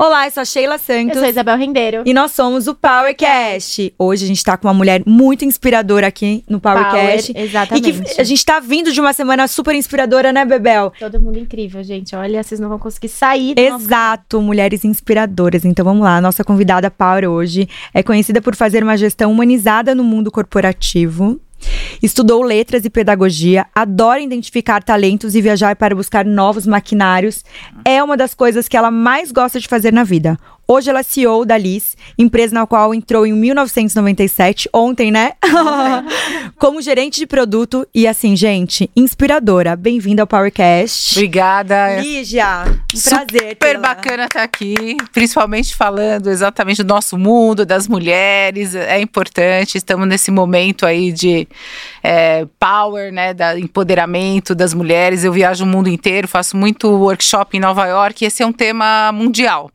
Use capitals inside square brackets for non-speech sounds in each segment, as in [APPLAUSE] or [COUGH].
Olá, eu sou a Sheila Santos. Eu sou a Isabel Rendeiro. E nós somos o Powercast. Hoje a gente tá com uma mulher muito inspiradora aqui no Powercast. Power, exatamente. E que a gente tá vindo de uma semana super inspiradora, né, Bebel? Todo mundo incrível, gente. Olha, vocês não vão conseguir sair. Exato, nosso... mulheres inspiradoras. Então vamos lá, a nossa convidada Power hoje é conhecida por fazer uma gestão humanizada no mundo corporativo. Estudou letras e pedagogia, adora identificar talentos e viajar para buscar novos maquinários. É uma das coisas que ela mais gosta de fazer na vida. Hoje ela é CEO da Liz, empresa na qual entrou em 1997, ontem, né? [LAUGHS] Como gerente de produto e assim, gente, inspiradora. Bem-vinda ao Powercast. Obrigada. Lígia, um prazer. Super bacana estar aqui, principalmente falando exatamente do nosso mundo, das mulheres. É importante, estamos nesse momento aí de é, power, né, da empoderamento das mulheres. Eu viajo o mundo inteiro, faço muito workshop em Nova York e esse é um tema mundial.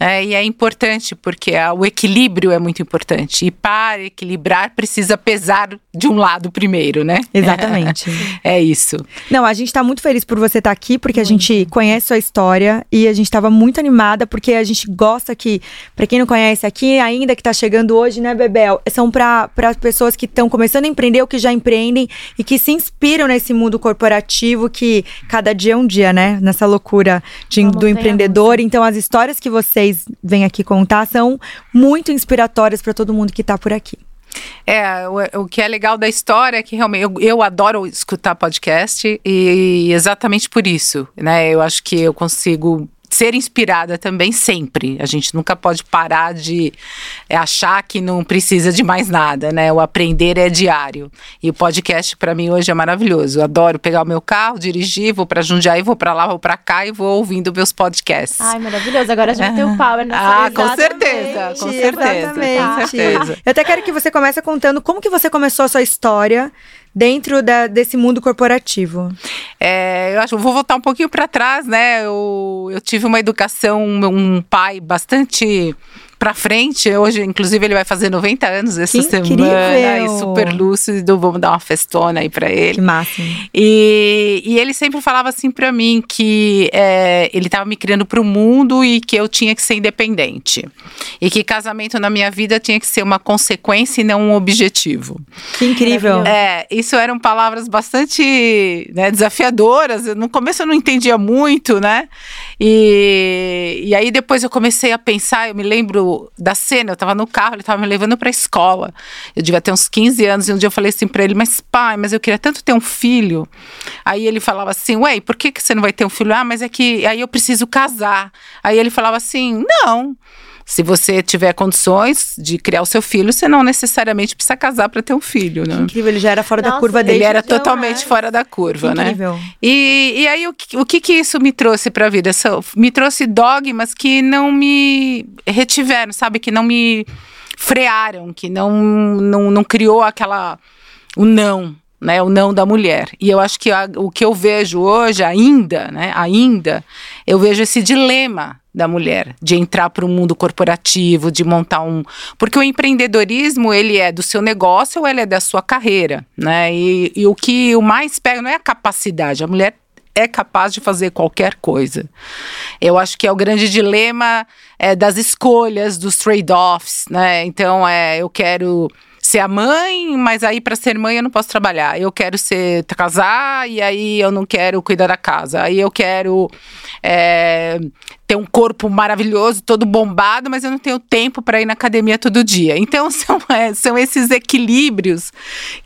É, e é importante porque a, o equilíbrio é muito importante. E para equilibrar precisa pesar de um lado primeiro, né? Exatamente. [LAUGHS] É, isso. Não, a gente está muito feliz por você estar tá aqui, porque muito. a gente conhece sua história e a gente estava muito animada, porque a gente gosta que, para quem não conhece aqui, ainda que está chegando hoje, né, Bebel? São para pessoas que estão começando a empreender ou que já empreendem e que se inspiram nesse mundo corporativo que cada dia é um dia, né? Nessa loucura de, do empreendedor. Então, as histórias que vocês vocês vêm aqui contar são muito inspiratórias para todo mundo que está por aqui. É, o, o, que é legal da história é que realmente eu, eu adoro escutar podcast e, e exatamente por isso, né? Eu acho que eu consigo ser inspirada também sempre. A gente nunca pode parar de é, achar que não precisa de mais nada, né? O aprender é diário. E o podcast para mim hoje é maravilhoso. Eu adoro pegar o meu carro, dirigir, vou para Jundiaí, vou para lá, vou para cá e vou ouvindo meus podcasts. Ai, maravilhoso. Agora a gente tem o power nessa Ah, com certeza, com certeza, exatamente. com certeza. Eu até quero que você comece contando como que você começou a sua história dentro da, desse mundo corporativo? É, eu acho, vou voltar um pouquinho para trás, né? Eu, eu tive uma educação, um pai bastante pra frente. Hoje, inclusive, ele vai fazer 90 anos essa que semana. Incrível. E super lúcido, vamos dar uma festona aí pra ele. Que máximo. E, e ele sempre falava assim pra mim que é, ele tava me criando pro mundo e que eu tinha que ser independente. E que casamento na minha vida tinha que ser uma consequência e não um objetivo. Que incrível. É, isso eram palavras bastante né, desafiadoras. No começo eu não entendia muito, né? E, e aí depois eu comecei a pensar, eu me lembro da cena, eu tava no carro, ele tava me levando pra escola. Eu devia ter uns 15 anos, e um dia eu falei assim pra ele, mas pai, mas eu queria tanto ter um filho. Aí ele falava assim, ué, por que, que você não vai ter um filho? Ah, mas é que aí eu preciso casar. Aí ele falava assim, não. Se você tiver condições de criar o seu filho, você não necessariamente precisa casar para ter um filho, né? Incrível, ele já era fora Nossa, da curva dele. Ele era totalmente fora da curva, né? Incrível. né? E, e aí, o, o que que isso me trouxe para a vida? Me trouxe dogmas que não me retiveram, sabe? Que não me frearam, que não, não, não criou aquela... o não, né, o não da mulher. E eu acho que a, o que eu vejo hoje, ainda, né, ainda, eu vejo esse dilema da mulher de entrar para o mundo corporativo, de montar um, porque o empreendedorismo ele é do seu negócio ou ele é da sua carreira, né? E, e o que o mais pega não é a capacidade, a mulher é capaz de fazer qualquer coisa. Eu acho que é o grande dilema é, das escolhas, dos trade-offs, né? Então, é, eu quero ser a mãe, mas aí para ser mãe eu não posso trabalhar. Eu quero ser casar e aí eu não quero cuidar da casa. Aí eu quero é, ter um corpo maravilhoso, todo bombado, mas eu não tenho tempo para ir na academia todo dia. Então [LAUGHS] são, é, são esses equilíbrios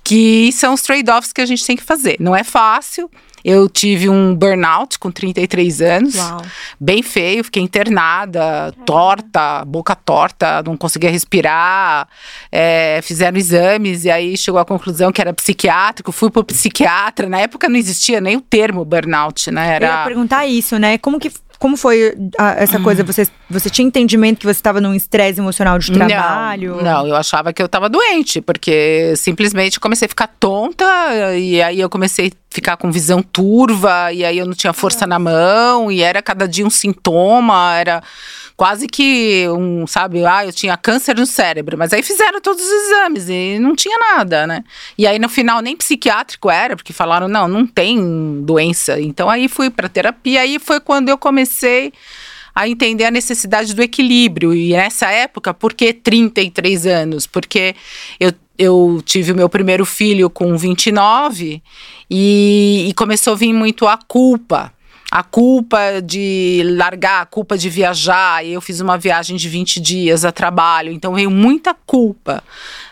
que são os trade-offs que a gente tem que fazer. Não é fácil. Eu tive um burnout com 33 anos, Uau. bem feio, fiquei internada, torta, boca torta, não conseguia respirar. É, fizeram exames e aí chegou à conclusão que era psiquiátrico. Fui pro psiquiatra. Na época não existia nem o termo burnout, né? Era... Eu ia perguntar isso, né? Como que como foi a, essa coisa? Você, você tinha entendimento que você estava num estresse emocional de trabalho? Não, não, eu achava que eu estava doente, porque simplesmente comecei a ficar tonta e aí eu comecei a ficar com visão turva e aí eu não tinha força na mão e era cada dia um sintoma, era quase que um, sabe, ah, eu tinha câncer no cérebro, mas aí fizeram todos os exames e não tinha nada, né? E aí no final nem psiquiátrico era, porque falaram, não, não tem doença. Então aí fui para terapia, aí foi quando eu comecei a entender a necessidade do equilíbrio. E nessa época, por que 33 anos? Porque eu, eu tive o meu primeiro filho com 29 e, e começou a vir muito a culpa a culpa de largar, a culpa de viajar. E eu fiz uma viagem de 20 dias a trabalho, então veio muita culpa.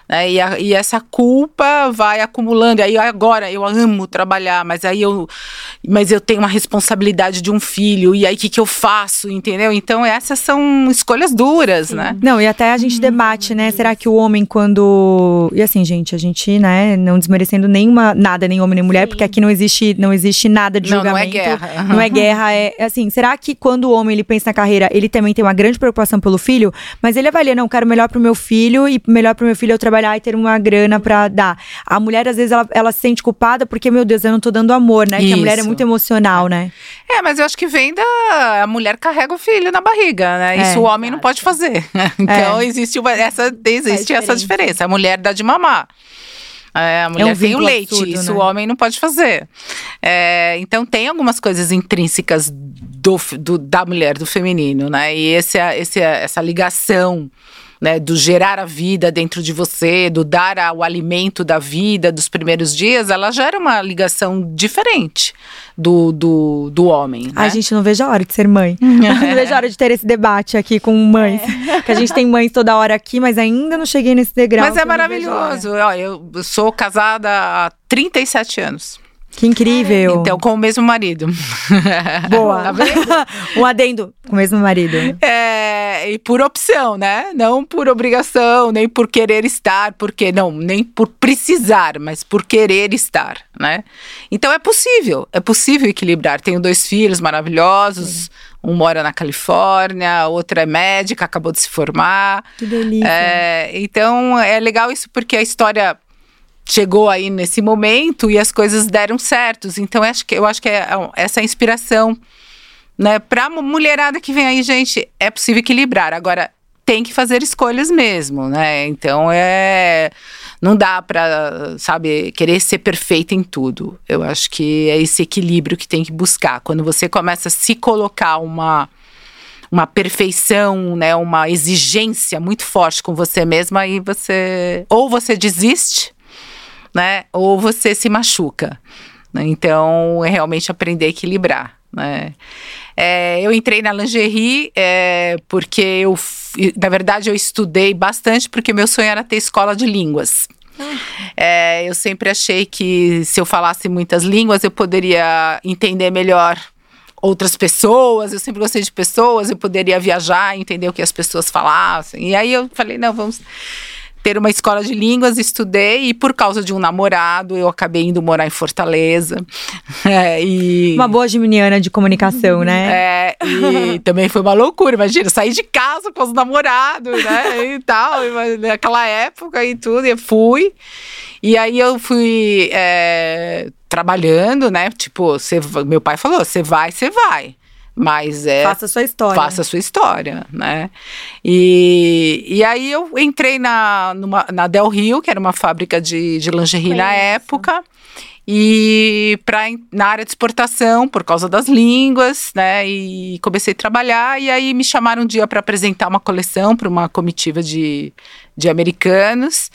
Né? E, a, e, essa culpa vai acumulando. E aí agora eu amo trabalhar, mas aí eu, mas eu tenho uma responsabilidade de um filho. E aí o que, que eu faço, entendeu? Então essas são escolhas duras, Sim. né? Não, e até a gente debate, né? Será que o homem quando e assim, gente, a gente, né, não desmerecendo nenhuma nada, nem homem nem mulher, Sim. porque aqui não existe não existe nada de julgamento. Não, não é guerra. Não é guerra, é, é assim. Será que quando o homem ele pensa na carreira, ele também tem uma grande preocupação pelo filho, mas ele avalia, não, quero melhor pro meu filho e melhor pro meu filho eu trabalhar trabalhar e ter uma grana para dar. A mulher, às vezes, ela, ela se sente culpada porque, meu Deus, eu não tô dando amor, né? Isso. Que a mulher é muito emocional, né? É, mas eu acho que vem da. A mulher carrega o filho na barriga, né? Isso é, o homem exato. não pode fazer. então, é. existe, uma, essa, existe essa diferença. A mulher dá de mamar. É, a mulher é um tem o leite, absurdo, isso né? o homem não pode fazer. É, então tem algumas coisas intrínsecas do, do, da mulher, do feminino, né? E esse, esse, essa ligação né, do gerar a vida dentro de você, do dar a, o alimento da vida dos primeiros dias, ela gera uma ligação diferente do, do, do homem. Né? A gente não vejo a hora de ser mãe. [LAUGHS] [LAUGHS] não vejo a hora de ter esse debate aqui com mães. É. [LAUGHS] Que a gente tem mães toda hora aqui, mas ainda não cheguei nesse degrau. Mas é maravilhoso. Olha, eu sou casada há 37 anos. Que incrível. Então, com o mesmo marido. [LAUGHS] Boa. tá [LAUGHS] um adendo com o mesmo marido. É, e por opção, né? Não por obrigação, nem por querer estar, porque não, nem por precisar, mas por querer estar, né? Então é possível, é possível equilibrar. Tenho dois filhos maravilhosos, um mora na Califórnia, a outra é médica, acabou de se formar. Que delícia. É, então é legal isso porque a história chegou aí nesse momento e as coisas deram certos. Então, eu acho que, eu acho que é, é essa inspiração, né? Pra mulherada que vem aí, gente, é possível equilibrar. Agora, tem que fazer escolhas mesmo, né? Então, é... Não dá para, sabe, querer ser perfeita em tudo. Eu acho que é esse equilíbrio que tem que buscar. Quando você começa a se colocar uma uma perfeição, né, uma exigência muito forte com você mesma, aí você ou você desiste né? Ou você se machuca. Então, é realmente aprender a equilibrar, né? É, eu entrei na lingerie é, porque eu, na verdade, eu estudei bastante porque meu sonho era ter escola de línguas. É, eu sempre achei que se eu falasse muitas línguas eu poderia entender melhor outras pessoas. Eu sempre gostei de pessoas, eu poderia viajar, entender o que as pessoas falassem. E aí eu falei, não, vamos ter uma escola de línguas, estudei e por causa de um namorado eu acabei indo morar em Fortaleza. [LAUGHS] É, e... Uma boa geminiana de comunicação, né? [LAUGHS] É, e também foi uma loucura, imagina, sair de casa com os namorados, né, e tal, naquela época e tudo, e fui. E aí eu fui é, trabalhando, né, tipo, cê, meu pai falou, você vai, você vai. Mas é. Faça a sua história. Faça sua história, né? E, e aí eu entrei na, numa, na Del Rio, que era uma fábrica de, de lingerie na época. E pra, na área de exportação, por causa das línguas, né? E comecei a trabalhar. E aí me chamaram um dia para apresentar uma coleção para uma comitiva de, de americanos.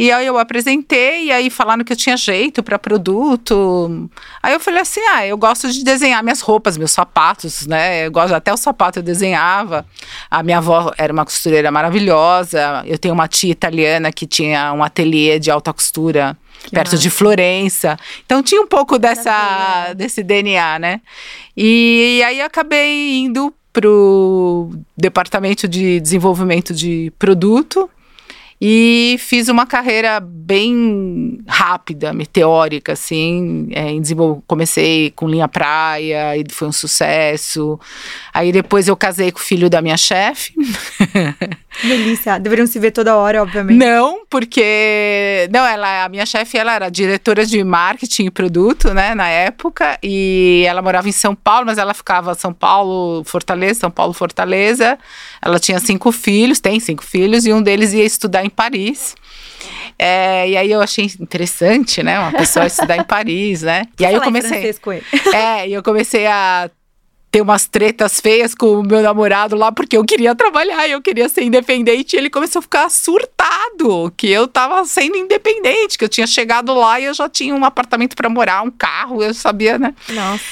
E aí eu apresentei, e aí falaram que eu tinha jeito para produto. Aí eu falei assim: ah, eu gosto de desenhar minhas roupas, meus sapatos, né? Eu gosto, até o sapato eu desenhava. A minha avó era uma costureira maravilhosa. Eu tenho uma tia italiana que tinha um ateliê de alta costura. Que perto massa. de Florença. Então tinha um pouco dessa, desse DNA, né? E, e aí acabei indo para o departamento de desenvolvimento de produto e fiz uma carreira bem rápida, meteórica, assim. É, comecei com linha praia, e foi um sucesso. Aí depois eu casei com o filho da minha chefe. [LAUGHS] Delícia. Deveriam se ver toda hora, obviamente. Não, porque. Não, ela, a minha chefe, ela era diretora de marketing e produto, né, na época. E ela morava em São Paulo, mas ela ficava São Paulo, Fortaleza, São Paulo, Fortaleza. Ela tinha cinco filhos, tem cinco filhos, e um deles ia estudar em Paris. É, e aí eu achei interessante, né? Uma pessoa estudar em Paris, né? E aí eu comecei. Com ele. É, e eu comecei a ter umas tretas feias com o meu namorado lá, porque eu queria trabalhar, eu queria ser independente. E ele começou a ficar surtado, que eu tava sendo independente, que eu tinha chegado lá e eu já tinha um apartamento para morar, um carro, eu sabia, né? Nossa.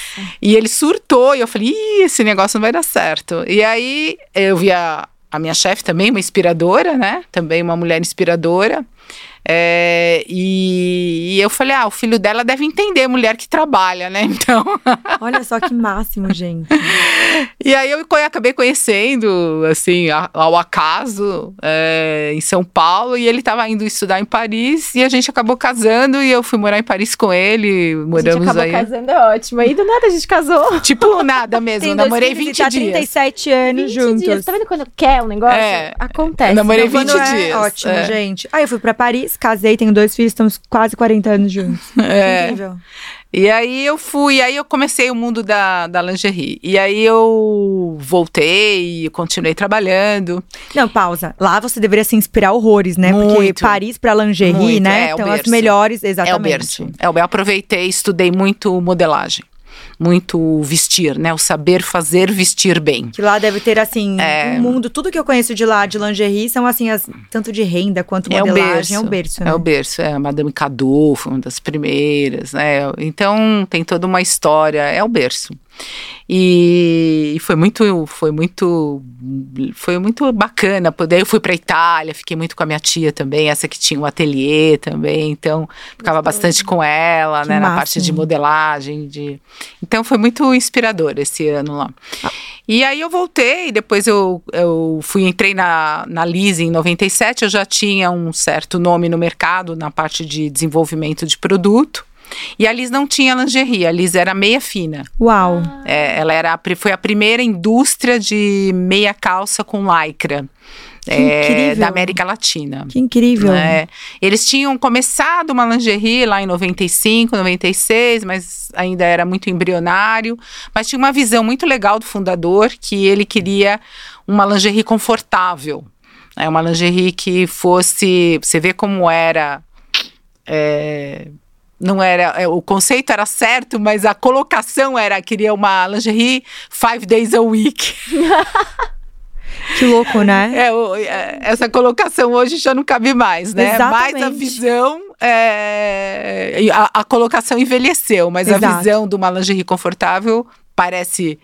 E ele surtou, e eu falei, Ih, esse negócio não vai dar certo. E aí eu via a minha chefe também, uma inspiradora, né? Também uma mulher inspiradora. É, e, e, eu falei, ah, o filho dela deve entender mulher que trabalha, né? [LAUGHS] Então. Olha só que máximo, gente. e aí eu acabei conhecendo, assim, ao acaso, é, em São Paulo, e ele estava indo estudar em Paris, e a gente acabou casando, e eu fui morar em Paris com ele. Moramos a gente acabou aí. casando, é ótimo. Aí do nada a gente casou. Tipo, nada mesmo. Tem namorei 20 tá dias. 37 anos 20 juntos. Dias. Tá vendo quando quer um negócio? É, Acontece. Eu namorei 20 é dias. ótimo, é. gente. Aí eu fui para Paris, casei, tenho dois filhos, estamos quase 40 anos juntos. [LAUGHS] É. Incrível. E aí eu fui, aí eu comecei o mundo da, da lingerie. E aí eu voltei, continuei trabalhando. Não, pausa. Lá você deveria se inspirar horrores, né? Muito, Porque Paris para lingerie, muito, né? É, então as melhores, exatamente. É o berço. É, eu aproveitei, estudei muito modelagem muito vestir, né? O saber fazer vestir bem. Que lá deve ter, assim, é... um mundo. Tudo que eu conheço de lá, de lingerie, são, assim, as, tanto de renda quanto modelagem. É o berço, é o berço né? É o berço, é. Madame Cadu foi uma das primeiras, né? Então, tem toda uma história. É o berço. E foi muito, foi muito, foi muito bacana. Poder, eu fui para Itália, fiquei muito com a minha tia também, essa que tinha um ateliê também, então ficava bastante com ela, que né, na parte de modelagem, de. Então foi muito inspirador esse ano lá. Ah. E aí eu voltei, depois eu, eu fui, entrei na, na Lise em 97, eu já tinha um certo nome no mercado na parte de desenvolvimento de produto. E a Liz não tinha lingerie, a Liz era meia fina. Uau! É, ela era, foi a primeira indústria de meia calça com lycra. É, da América Latina. Que incrível. É, eles tinham começado uma lingerie lá em 95, 96, mas ainda era muito embrionário. Mas tinha uma visão muito legal do fundador que ele queria uma lingerie confortável. É uma lingerie que fosse. Você vê como era. É, não era é, o conceito era certo, mas a colocação era queria uma lingerie five days a week. [LAUGHS] Que louco, né? É, é, essa colocação hoje já não cabe mais, né? Exatamente. Mas a visão, é, a, a, colocação envelheceu, mas Exato. a visão de uma lingerie confortável parece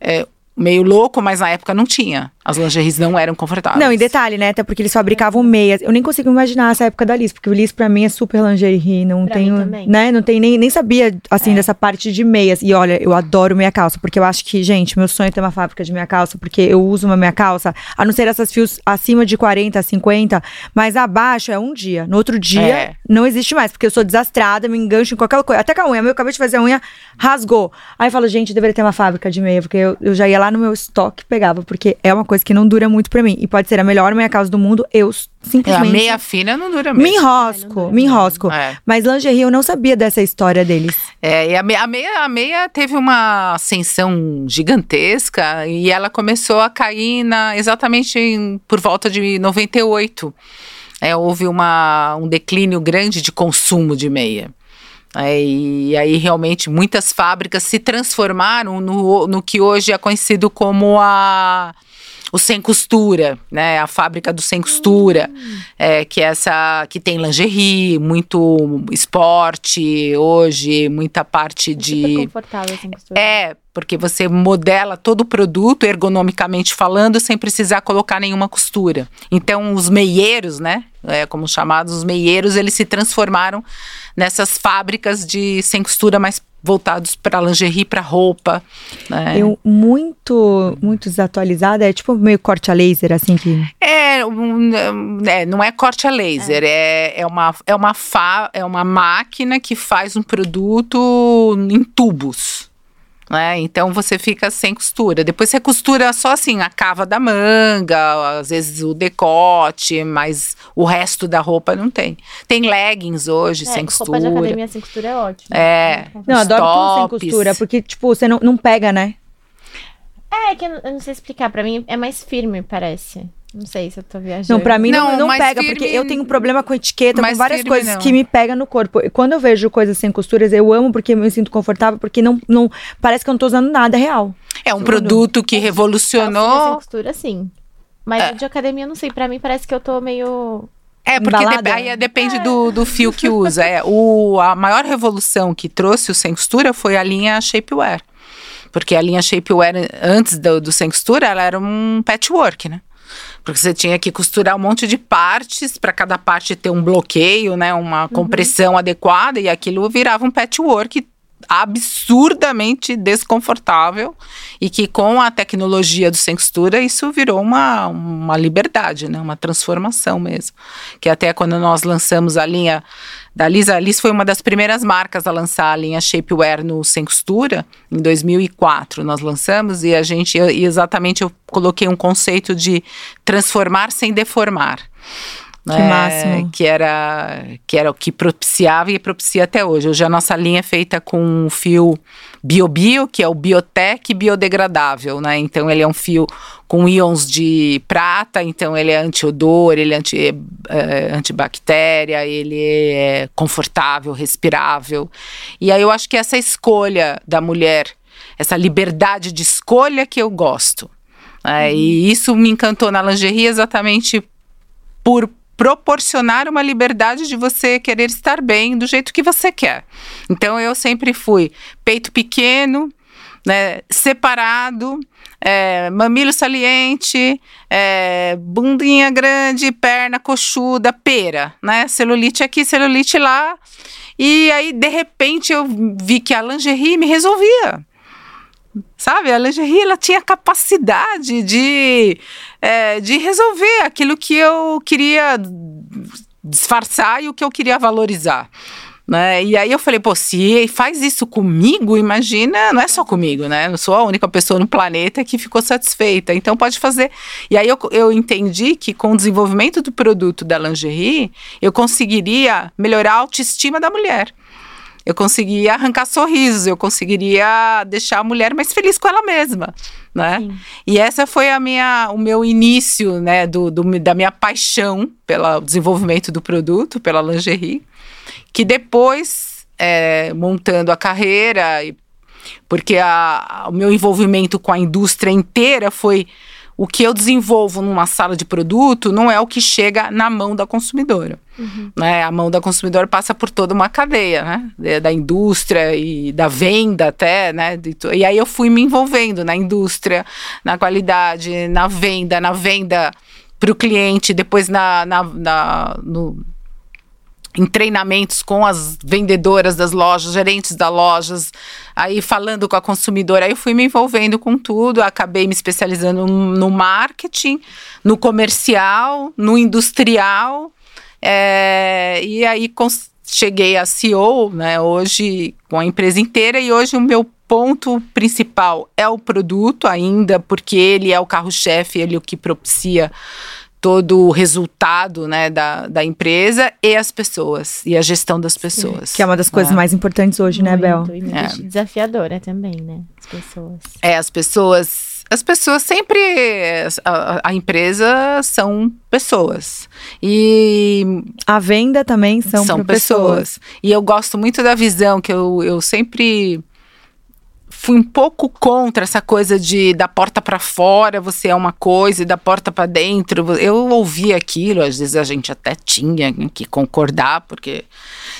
é, meio louco, mas na época não tinha. As lingeries não eram confortáveis. Não, e detalhe, né? Até porque eles fabricavam meias. Eu nem consigo imaginar essa época da Liz, porque o Liz pra mim é super lingerie. Não pra tenho. Né? Não tem nem, nem sabia, assim, é. dessa parte de meias. E olha, eu adoro meia calça, porque eu acho que, gente, meu sonho é ter uma fábrica de meia calça, porque eu uso uma meia calça, a não ser essas fios acima de 40, 50, mas abaixo é um dia. No outro dia, é. não existe mais, porque eu sou desastrada, me engancho em qualquer coisa. Até com a unha. Eu acabei de fazer a unha, rasgou. Aí eu falo, gente, eu deveria ter uma fábrica de meia, porque eu, eu já ia lá no meu estoque pegava, porque é uma coisa que não dura muito para mim. E pode ser a melhor meia calça do mundo, eu simplesmente. A meia fina não dura mesmo. Me enrosco, me enrosco. É. Mas lingerie eu não sabia dessa história deles. É, e a meia, a meia, a meia teve uma ascensão gigantesca e ela começou a cair na, exatamente em, por volta de 98. É, houve uma, um declínio grande de consumo de meia. É, e aí realmente muitas fábricas se transformaram no, no que hoje é conhecido como a o sem costura, né? A fábrica do sem costura, hum. é, que é essa que tem lingerie, muito esporte hoje, muita parte é de. Super confortável sem costura. É, porque você modela todo o produto ergonomicamente falando sem precisar colocar nenhuma costura. Então os meieiros, né? É, como chamados os meieiros, eles se transformaram nessas fábricas de sem costura mais voltados para lingerie, para roupa. Né? Eu muito, muito desatualizada, é tipo meio corte a laser, assim que. É, um, é não é corte a laser, é, é, é uma, é, uma fa, é uma máquina que faz um produto em tubos. Né? Então você fica sem costura. Depois você costura só assim a cava da manga, às vezes o decote, mas o resto da roupa não tem. Tem leggings hoje é, sem costura. Roupa de academia sem costura é ótimo. É. Não, adoro tudo sem costura, porque tipo, você não, não pega, né? É, que eu não, eu não sei explicar, para mim é mais firme, parece. Não sei se eu tô viajando. Não, pra mim não, Não, não pega, firme- porque eu tenho problema com etiqueta, com várias firme, coisas não. que me pegam no corpo. E Quando eu vejo coisas sem costuras, eu amo porque eu me sinto confortável, porque não, não parece que eu não tô usando nada real. É um Tudo. produto que sem revolucionou. costura, sim. Mas o de academia, não sei. Pra mim, parece que eu tô meio... É, porque dep- aí depende do, do fio que usa. É, o, a maior revolução que trouxe o sem costura foi a linha shapewear. Porque a linha shapewear, antes do, do sem costura, ela era um patchwork, né? Porque você tinha que costurar um monte de partes, para cada parte ter um bloqueio, né? Uma compressão adequada, e aquilo virava um patchwork absurdamente desconfortável e que com a tecnologia do sem costura isso virou uma, uma liberdade, né? uma transformação mesmo. Que até quando nós lançamos a linha da Liz, a Liz foi uma das primeiras marcas a lançar a linha Shapewear no sem costura, em 2004 nós lançamos e a gente, eu- exatamente eu coloquei um conceito de transformar sem deformar. Que máximo. Que era, que era o que propiciava e propicia até hoje. Hoje a nossa linha é feita com um fio BioBio, que é o Biotech biodegradável, né? Então ele é um fio com íons de prata, então ele é anti-odor, ele é anti, eh, antibactéria, ele é confortável, respirável. E aí eu acho que essa escolha da mulher, essa liberdade de escolha que eu gosto. né? E isso me encantou na lingerie exatamente por proporcionar uma liberdade de você querer estar bem do jeito que você quer. Então eu sempre fui peito pequeno, né, separado, é, mamilo saliente, é, bundinha grande, perna coxuda, pera, né? Celulite aqui, celulite lá. E aí, de repente, eu vi que a lingerie me resolvia. Sabe, a lingerie ela tinha capacidade de, é, de resolver aquilo que eu queria disfarçar e o que eu queria valorizar. Né? E aí eu falei, pô, se faz isso comigo, imagina, não é só comigo, né? Não sou a única pessoa no planeta que ficou satisfeita. Então pode fazer. E aí eu, eu entendi que com o desenvolvimento do produto da lingerie, eu conseguiria melhorar a autoestima da mulher. Eu conseguiria arrancar sorrisos, eu conseguiria deixar a mulher mais feliz com ela mesma, né? Sim. E essa foi a minha, o meu início, né, do, do- da minha paixão pelo desenvolvimento do produto, pela lingerie, que depois, é, montando a carreira, porque a- o meu envolvimento com a indústria inteira foi o que eu desenvolvo numa sala de produto não é o que chega na mão da consumidora. Né? A mão da consumidora passa por toda uma cadeia, né? Da indústria e da venda até, né? E aí eu fui me envolvendo na indústria, na qualidade, na venda, na venda para o cliente, depois na, na, na- no, em treinamentos com as vendedoras das lojas, gerentes das lojas, aí falando com a consumidora. Aí eu fui me envolvendo com tudo, acabei me especializando no marketing, no comercial, no industrial. é, e aí cheguei a CEO, né, hoje com a empresa inteira, e hoje o meu ponto principal é o produto ainda, porque ele é o carro-chefe, ele é o que propicia todo o resultado né, da, da empresa e as pessoas, e a gestão das pessoas. Que é uma das coisas né? mais importantes hoje, né, Bel? Muito, E muito É. desafiadora também, né? As pessoas. É, as pessoas. As pessoas sempre. A, a empresa são pessoas. E A venda também são, são, por pessoas. E eu gosto muito da visão que eu, eu sempre fui um pouco contra essa coisa de da porta para fora você é uma coisa e da porta para dentro. Eu ouvi aquilo, às vezes a gente até tinha que concordar, porque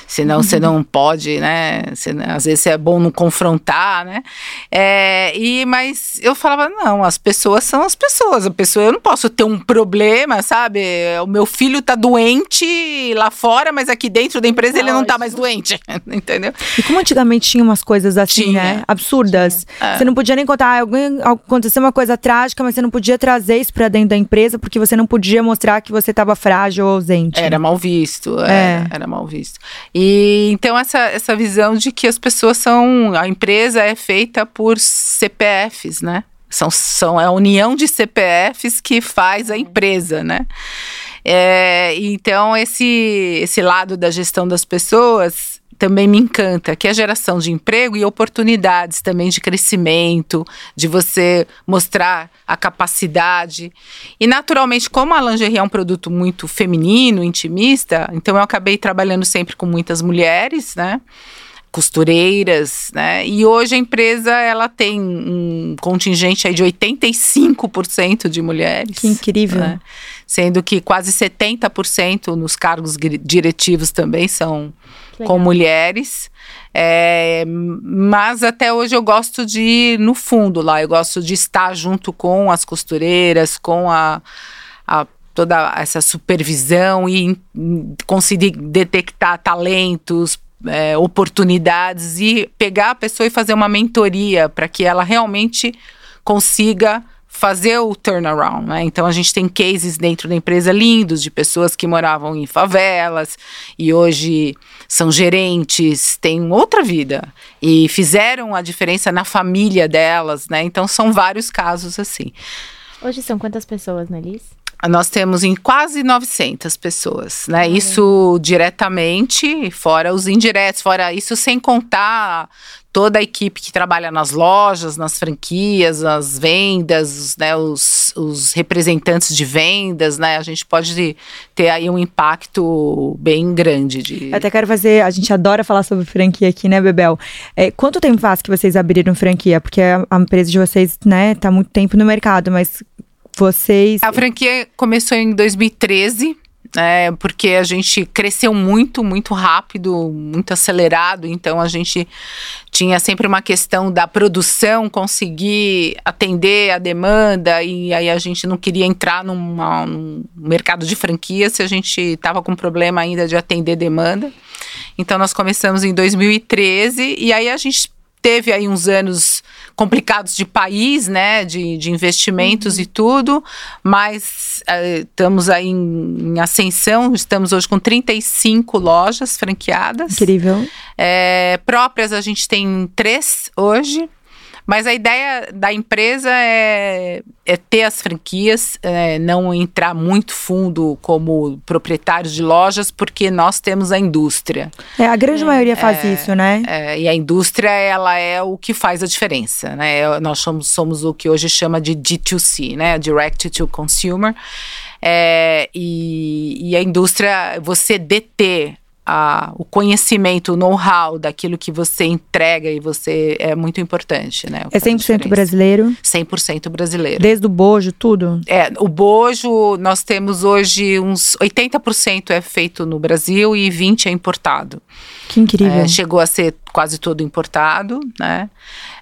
senão você não pode, né? Você- às vezes é bom não confrontar, né? É, e, mas eu falava, não, as pessoas são as pessoas. A pessoa, eu não posso ter um problema, sabe? O meu filho tá doente lá fora, mas aqui dentro da empresa ele não tá mais doente, [LAUGHS] entendeu? E como antigamente tinha umas coisas assim, Tinha. né? Absurdas. É. Você não podia nem contar, ah, alguém, aconteceu uma coisa trágica, mas você não podia trazer isso pra dentro da empresa porque você não podia mostrar que você tava frágil ou ausente. Era mal visto, É. era, era mal visto. E então essa, essa visão de que as pessoas são, a empresa é feita por CPFs, né? São, são é a união de CPFs que faz a empresa, né? É, então esse esse lado da gestão das pessoas também me encanta, que é a geração de emprego e oportunidades também de crescimento, de você mostrar a capacidade. E naturalmente, como a lingerie é um produto muito feminino, intimista, então eu acabei trabalhando sempre com muitas mulheres, né? Costureiras, né? E hoje a empresa ela tem um contingente aí de 85% de mulheres. Que incrível. Né? Sendo que quase 70% nos cargos diretivos também são com mulheres. É, mas até hoje eu gosto de ir no fundo lá, eu gosto de estar junto com as costureiras, com a, a toda essa supervisão e conseguir detectar talentos, é, oportunidades e pegar a pessoa e fazer uma mentoria para que ela realmente consiga fazer o turnaround, né? Então a gente tem cases dentro da empresa lindos de pessoas que moravam em favelas e hoje são gerentes, têm outra vida e fizeram a diferença na família delas, né? Então são vários casos assim. Hoje são quantas pessoas, Nelis? Nós temos em quase 900 pessoas, né? Isso diretamente, fora os indiretos, fora isso sem contar toda a equipe que trabalha nas lojas, nas franquias, nas vendas, né, os, os representantes de vendas, né, a gente pode ter aí um impacto bem grande. De... Eu até quero fazer, a gente adora falar sobre franquia aqui, né, Bebel? É, quanto tempo faz que vocês abriram franquia? Porque a, a empresa de vocês, né, tá muito tempo no mercado, mas vocês. A franquia começou em 2013. É, porque a gente cresceu muito, muito rápido, muito acelerado, então a gente tinha sempre uma questão da produção conseguir atender a demanda, e aí a gente não queria entrar numa, num mercado de franquia se a gente estava com problema ainda de atender demanda. Então nós começamos em 2013 e aí a gente teve aí uns anos complicados de país, né, de, de investimentos uhum. e tudo, mas uh, estamos aí em, em, ascensão, estamos hoje com 35 lojas franqueadas. Incrível. É, próprias a gente tem três hoje, mas a ideia da empresa é, é ter as franquias, é, não entrar muito fundo como proprietários de lojas, porque nós temos a indústria. É, a grande é, maioria faz é, isso, né? É, e a indústria, ela é o que faz a diferença, né? Nós somos, somos o que hoje chama de D2C, né? Direct to Consumer. E, e a indústria, você deter a, o conhecimento, o know-how daquilo que você entrega e você é muito importante, né? É 100% brasileiro? 100% brasileiro. Desde o bojo, tudo? É, o bojo, nós temos hoje uns 80% é feito no Brasil e 20% é importado. Que incrível. É, chegou a ser quase todo importado, né?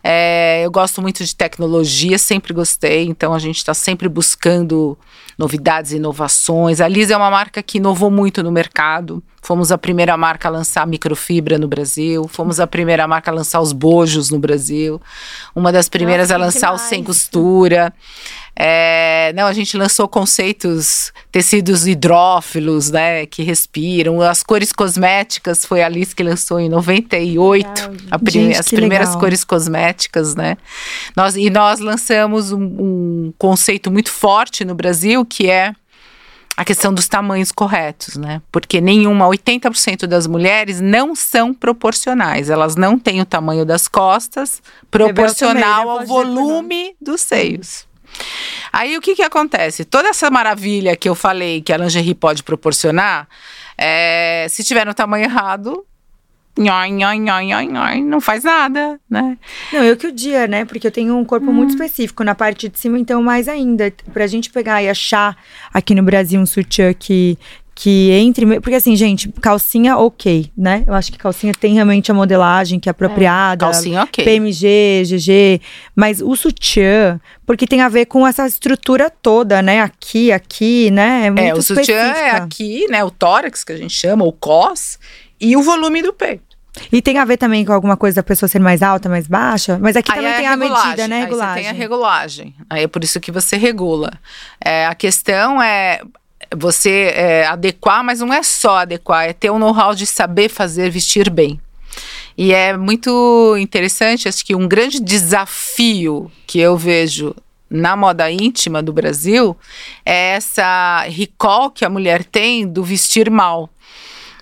É, eu gosto muito de tecnologia, sempre gostei, então a gente está sempre buscando novidades, inovações. A Lisa é uma marca que inovou muito no mercado. Fomos a primeira marca a lançar microfibra no Brasil, fomos a primeira marca a lançar os bojos no Brasil, uma das primeiras Nossa, a lançar o sem costura. É, não, a gente lançou conceitos, tecidos hidrófilos, né, que respiram. As cores cosméticas foi a Alice que lançou em 98, legal, a prime gente, as primeiras legal. cores cosméticas, né. Nós, e nós lançamos um, um conceito muito forte no Brasil que é a questão dos tamanhos corretos, né? Porque nenhuma, 80% das mulheres não são proporcionais. Elas não têm o tamanho das costas proporcional também, ao volume dos seios. Aí o que que acontece? Toda essa maravilha que eu falei que a lingerie pode proporcionar, é, se tiver no tamanho errado, nhoi, nhoi, nhoi, nhoi, nhoi, não faz nada, né? Não, eu que o dia, né? Porque eu tenho um corpo hum. muito específico na parte de cima, então mais ainda. Pra gente pegar e achar aqui no Brasil um sutiã que, que entre. Porque assim, gente, calcinha ok, né? Eu acho que calcinha tem realmente a modelagem que é apropriada. É, calcinha ok. PMG, GG. Mas o sutiã, porque tem a ver com essa estrutura toda, né? Aqui, aqui, né? É, muito é o sutiã é aqui, né? O tórax, que a gente chama, o cos, e o volume do peito. E tem a ver também com alguma coisa da pessoa ser mais alta, mais baixa? Mas aqui aí também é tem a, a medida, né? Regulagem. Aí você tem a regulagem. Aí é por isso que você regula. É, a questão é você é, adequar, mas não é só adequar, é ter o um know-how de saber fazer vestir bem. E é muito interessante, acho que um grande desafio que eu vejo na moda íntima do Brasil é essa recall que a mulher tem do vestir mal.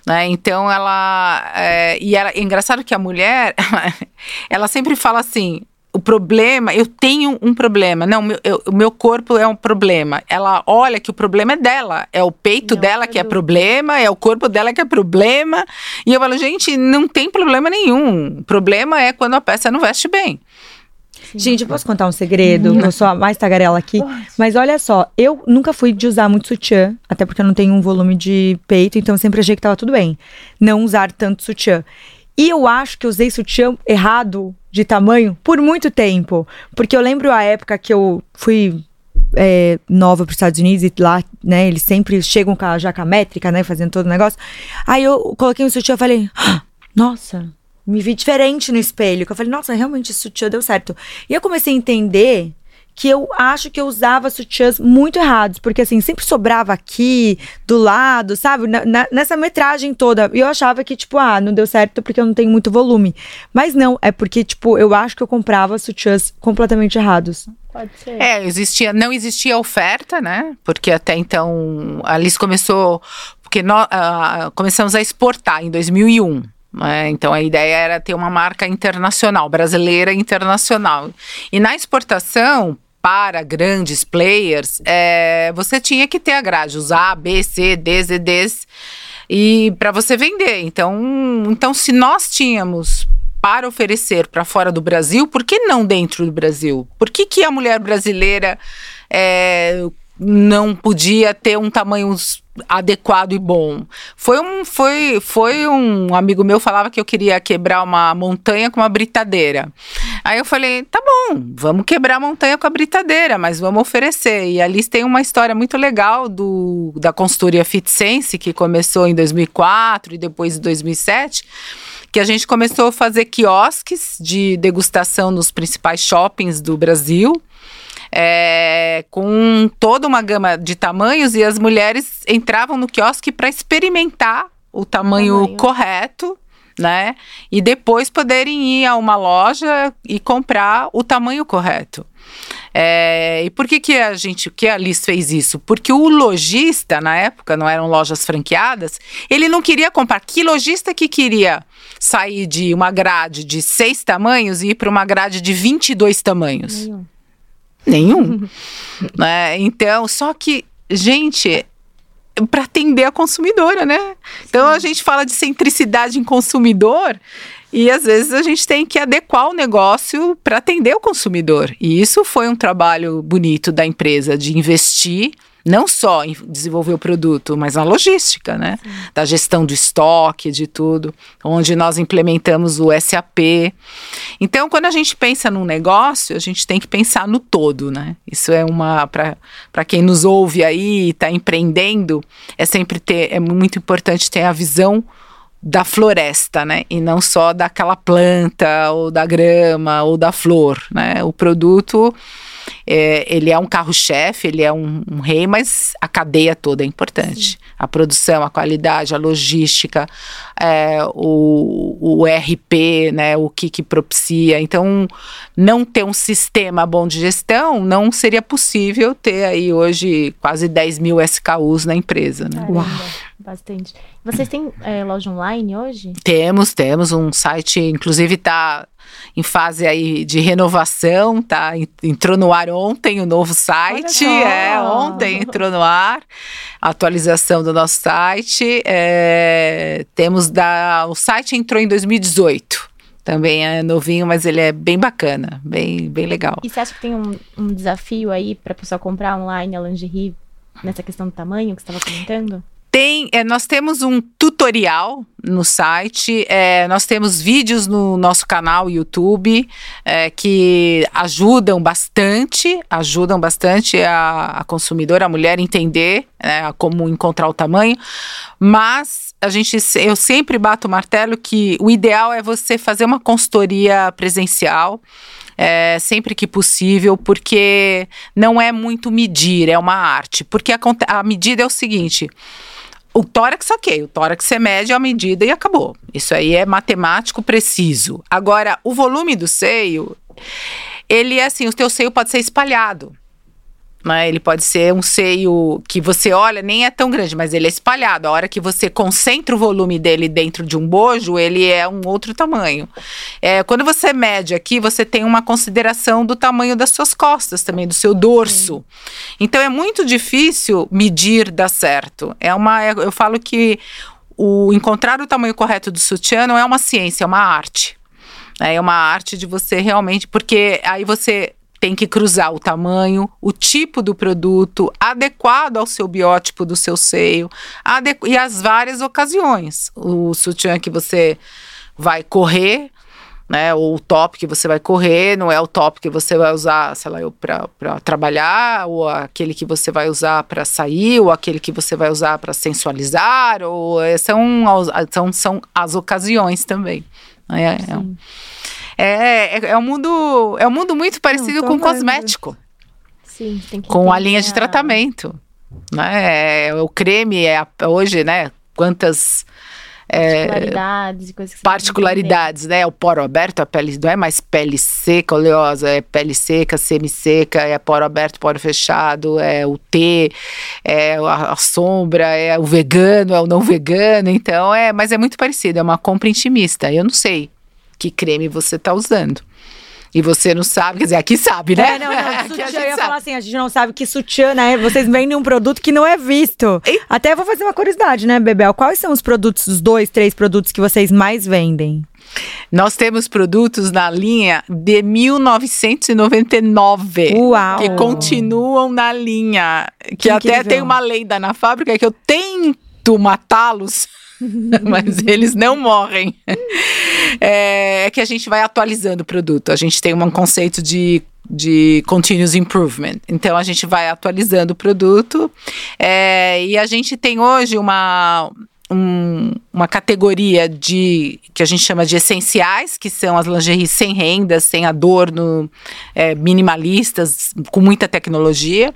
Né? Então ela. É, e ela, é engraçado que a mulher, [LAUGHS] ela sempre fala assim: o problema, eu tenho um problema. Não, meu, eu, o meu corpo é um problema. Ela olha que o problema é dela. É o peito não, dela que é problema, é o corpo dela que é problema. E eu falo, gente, não tem problema nenhum. O problema é quando a peça não veste bem. Sim. Gente, eu posso contar um segredo? Eu sou a mais tagarela aqui. Mas olha só, eu nunca fui de usar muito sutiã, até porque eu não tenho um volume de peito, então eu sempre achei que tava tudo bem. Não usar tanto sutiã. E eu acho que eu usei sutiã errado de tamanho por muito tempo. Porque eu lembro a época que eu fui é, nova para os Estados Unidos e lá, né, eles sempre chegam com a jaca métrica, né, fazendo todo o negócio. Aí eu coloquei um sutiã e falei, ah, nossa, me vi diferente no espelho. Que eu falei, nossa, realmente esse sutiã deu certo. E eu comecei a entender que eu acho que eu usava sutiãs muito errados, porque assim, sempre sobrava aqui, do lado, sabe? Na, na, nessa metragem toda. E eu achava que, tipo, ah, não deu certo porque eu não tenho muito volume. Mas não, é porque, tipo, eu acho que eu comprava sutiãs completamente errados. Pode ser. É, existia, não existia oferta, né? Porque até então a Alice começou, porque nós uh, começamos a exportar em 2001. É, então a ideia era ter uma marca internacional, brasileira internacional. E na exportação, para grandes players, é, você tinha que ter a grade, usar A, B, C, D, Z, Ds, e para você vender. Então, então, se nós tínhamos para oferecer para fora do Brasil, por que não dentro do Brasil? Por que, que a mulher brasileira é, não podia ter um tamanho adequado e bom. Foi um, foi, foi um amigo meu falava que eu queria quebrar uma montanha com uma britadeira. Aí eu falei, tá bom, vamos quebrar a montanha com a britadeira, mas vamos oferecer. E ali tem uma história muito legal do, da consultoria FitSense, que começou em 2004 e depois em 2007, que a gente começou a fazer quiosques de degustação nos principais shoppings do Brasil é, com toda uma gama de tamanhos e as mulheres entravam no quiosque para experimentar o tamanho, tamanho correto né? E depois poderem ir a uma loja e comprar o tamanho correto. É, e por que, que a gente, que a Liz fez isso? Porque o lojista, na época, não eram lojas franqueadas, ele não queria comprar. Que lojista que queria sair de uma grade de seis tamanhos e ir para uma grade de 22 tamanhos? Nenhum. Nenhum. [LAUGHS] né? Então, só que, gente, para atender a consumidora, né? Então a gente fala de centricidade em consumidor e às vezes a gente tem que adequar o negócio para atender o consumidor. E isso foi um trabalho bonito da empresa de investir não só em desenvolver o produto, mas na logística, né? Sim. Da gestão do estoque, de tudo, onde nós implementamos o SAP. Então, quando a gente pensa num negócio, a gente tem que pensar no todo, né? Isso é uma para quem nos ouve aí e está empreendendo, é sempre ter é muito importante ter a visão da floresta, né? E não só daquela planta ou da grama ou da flor, né? O produto é, ele é um carro-chefe, ele é um, um, rei, mas a cadeia toda é importante. Sim. A produção, a qualidade, a logística, é, o, o RP, né, o que, que propicia. Então, não ter um sistema bom de gestão, não seria possível ter aí hoje quase 10 mil SKUs na empresa. Né? Uau! Bastante. Vocês têm é, loja online hoje? Temos, temos um site, inclusive está em fase aí de renovação, tá? Entrou no ar ontem o novo site, é, ontem entrou no ar a atualização do nosso site. É, temos da, o site entrou em 2018. Também é novinho, mas ele é bem bacana, bem, bem legal. E você acha que tem um, um desafio aí para a pessoa comprar online a lingerie nessa questão do tamanho que você estava comentando? Tem, é, nós temos um tutorial no site, é, nós temos vídeos no nosso canal YouTube é, que ajudam bastante, ajudam bastante a, a consumidora, a mulher entender né, como encontrar o tamanho, mas a gente, eu sempre bato o martelo que o ideal é você fazer uma consultoria presencial. É, sempre que possível, porque não é muito medir, é uma arte. Porque a, a medida é o seguinte: o tórax, ok. O tórax você mede a medida e acabou. Isso aí é matemático preciso. Agora, o volume do seio, ele é assim: o teu seio pode ser espalhado. Né? Ele pode ser um seio que você olha, nem é tão grande, mas ele é espalhado. A hora que você concentra o volume dele dentro de um bojo, ele é um outro tamanho. É, quando você mede aqui, você tem uma consideração do tamanho das suas costas também, do seu dorso. Então é muito difícil medir dar certo. É uma, é, eu falo que o encontrar o tamanho correto do sutiã não é uma ciência, é uma arte. É uma arte de você realmente, porque aí você tem que cruzar o tamanho, o tipo do produto, adequado ao seu biótipo do seu seio, e as várias ocasiões. O sutiã que você vai correr, né? Ou o top que você vai correr, não é o top que você vai usar, sei lá, para trabalhar, ou aquele que você vai usar para sair, ou aquele que você vai usar para sensualizar, ou é, são, são, são as ocasiões também. É, é, é, é, é, um mundo, é um mundo muito parecido com cosmético. Sim, tem que com a linha de tratamento. Né? É, o creme é hoje, né? Quantas é, particularidades e coisas que Particularidades, né? O poro aberto, a pele não é mais pele seca, oleosa, é pele seca, semi-seca, é poro aberto, poro fechado, é o T, é a, a, sombra, é o vegano, é o não vegano, então é, mas é muito parecido, é uma compra intimista. Eu não sei que creme você está usando. E você não sabe, quer dizer, aqui sabe, né? É, não, não, [LAUGHS] sutiã, eu ia sabe. falar assim, a gente não sabe que sutiã, né? Vocês vendem um produto que não é visto. E? Até vou fazer uma curiosidade, né, Bebel? Quais são os produtos, os dois, três produtos que vocês mais vendem? Nós temos produtos na linha de 1999 Uau. que continuam na linha, que, que até incrível. tem uma lenda na fábrica que eu tento matá-los [LAUGHS] mas eles não morrem. [LAUGHS] É, é, que a gente vai atualizando o produto. A gente tem um conceito de, de continuous improvement. Então a gente vai atualizando o produto. É, e a gente tem hoje uma, um, uma categoria de que a gente chama de essenciais, que são as lingeries sem renda, sem adorno, é, minimalistas, com muita tecnologia.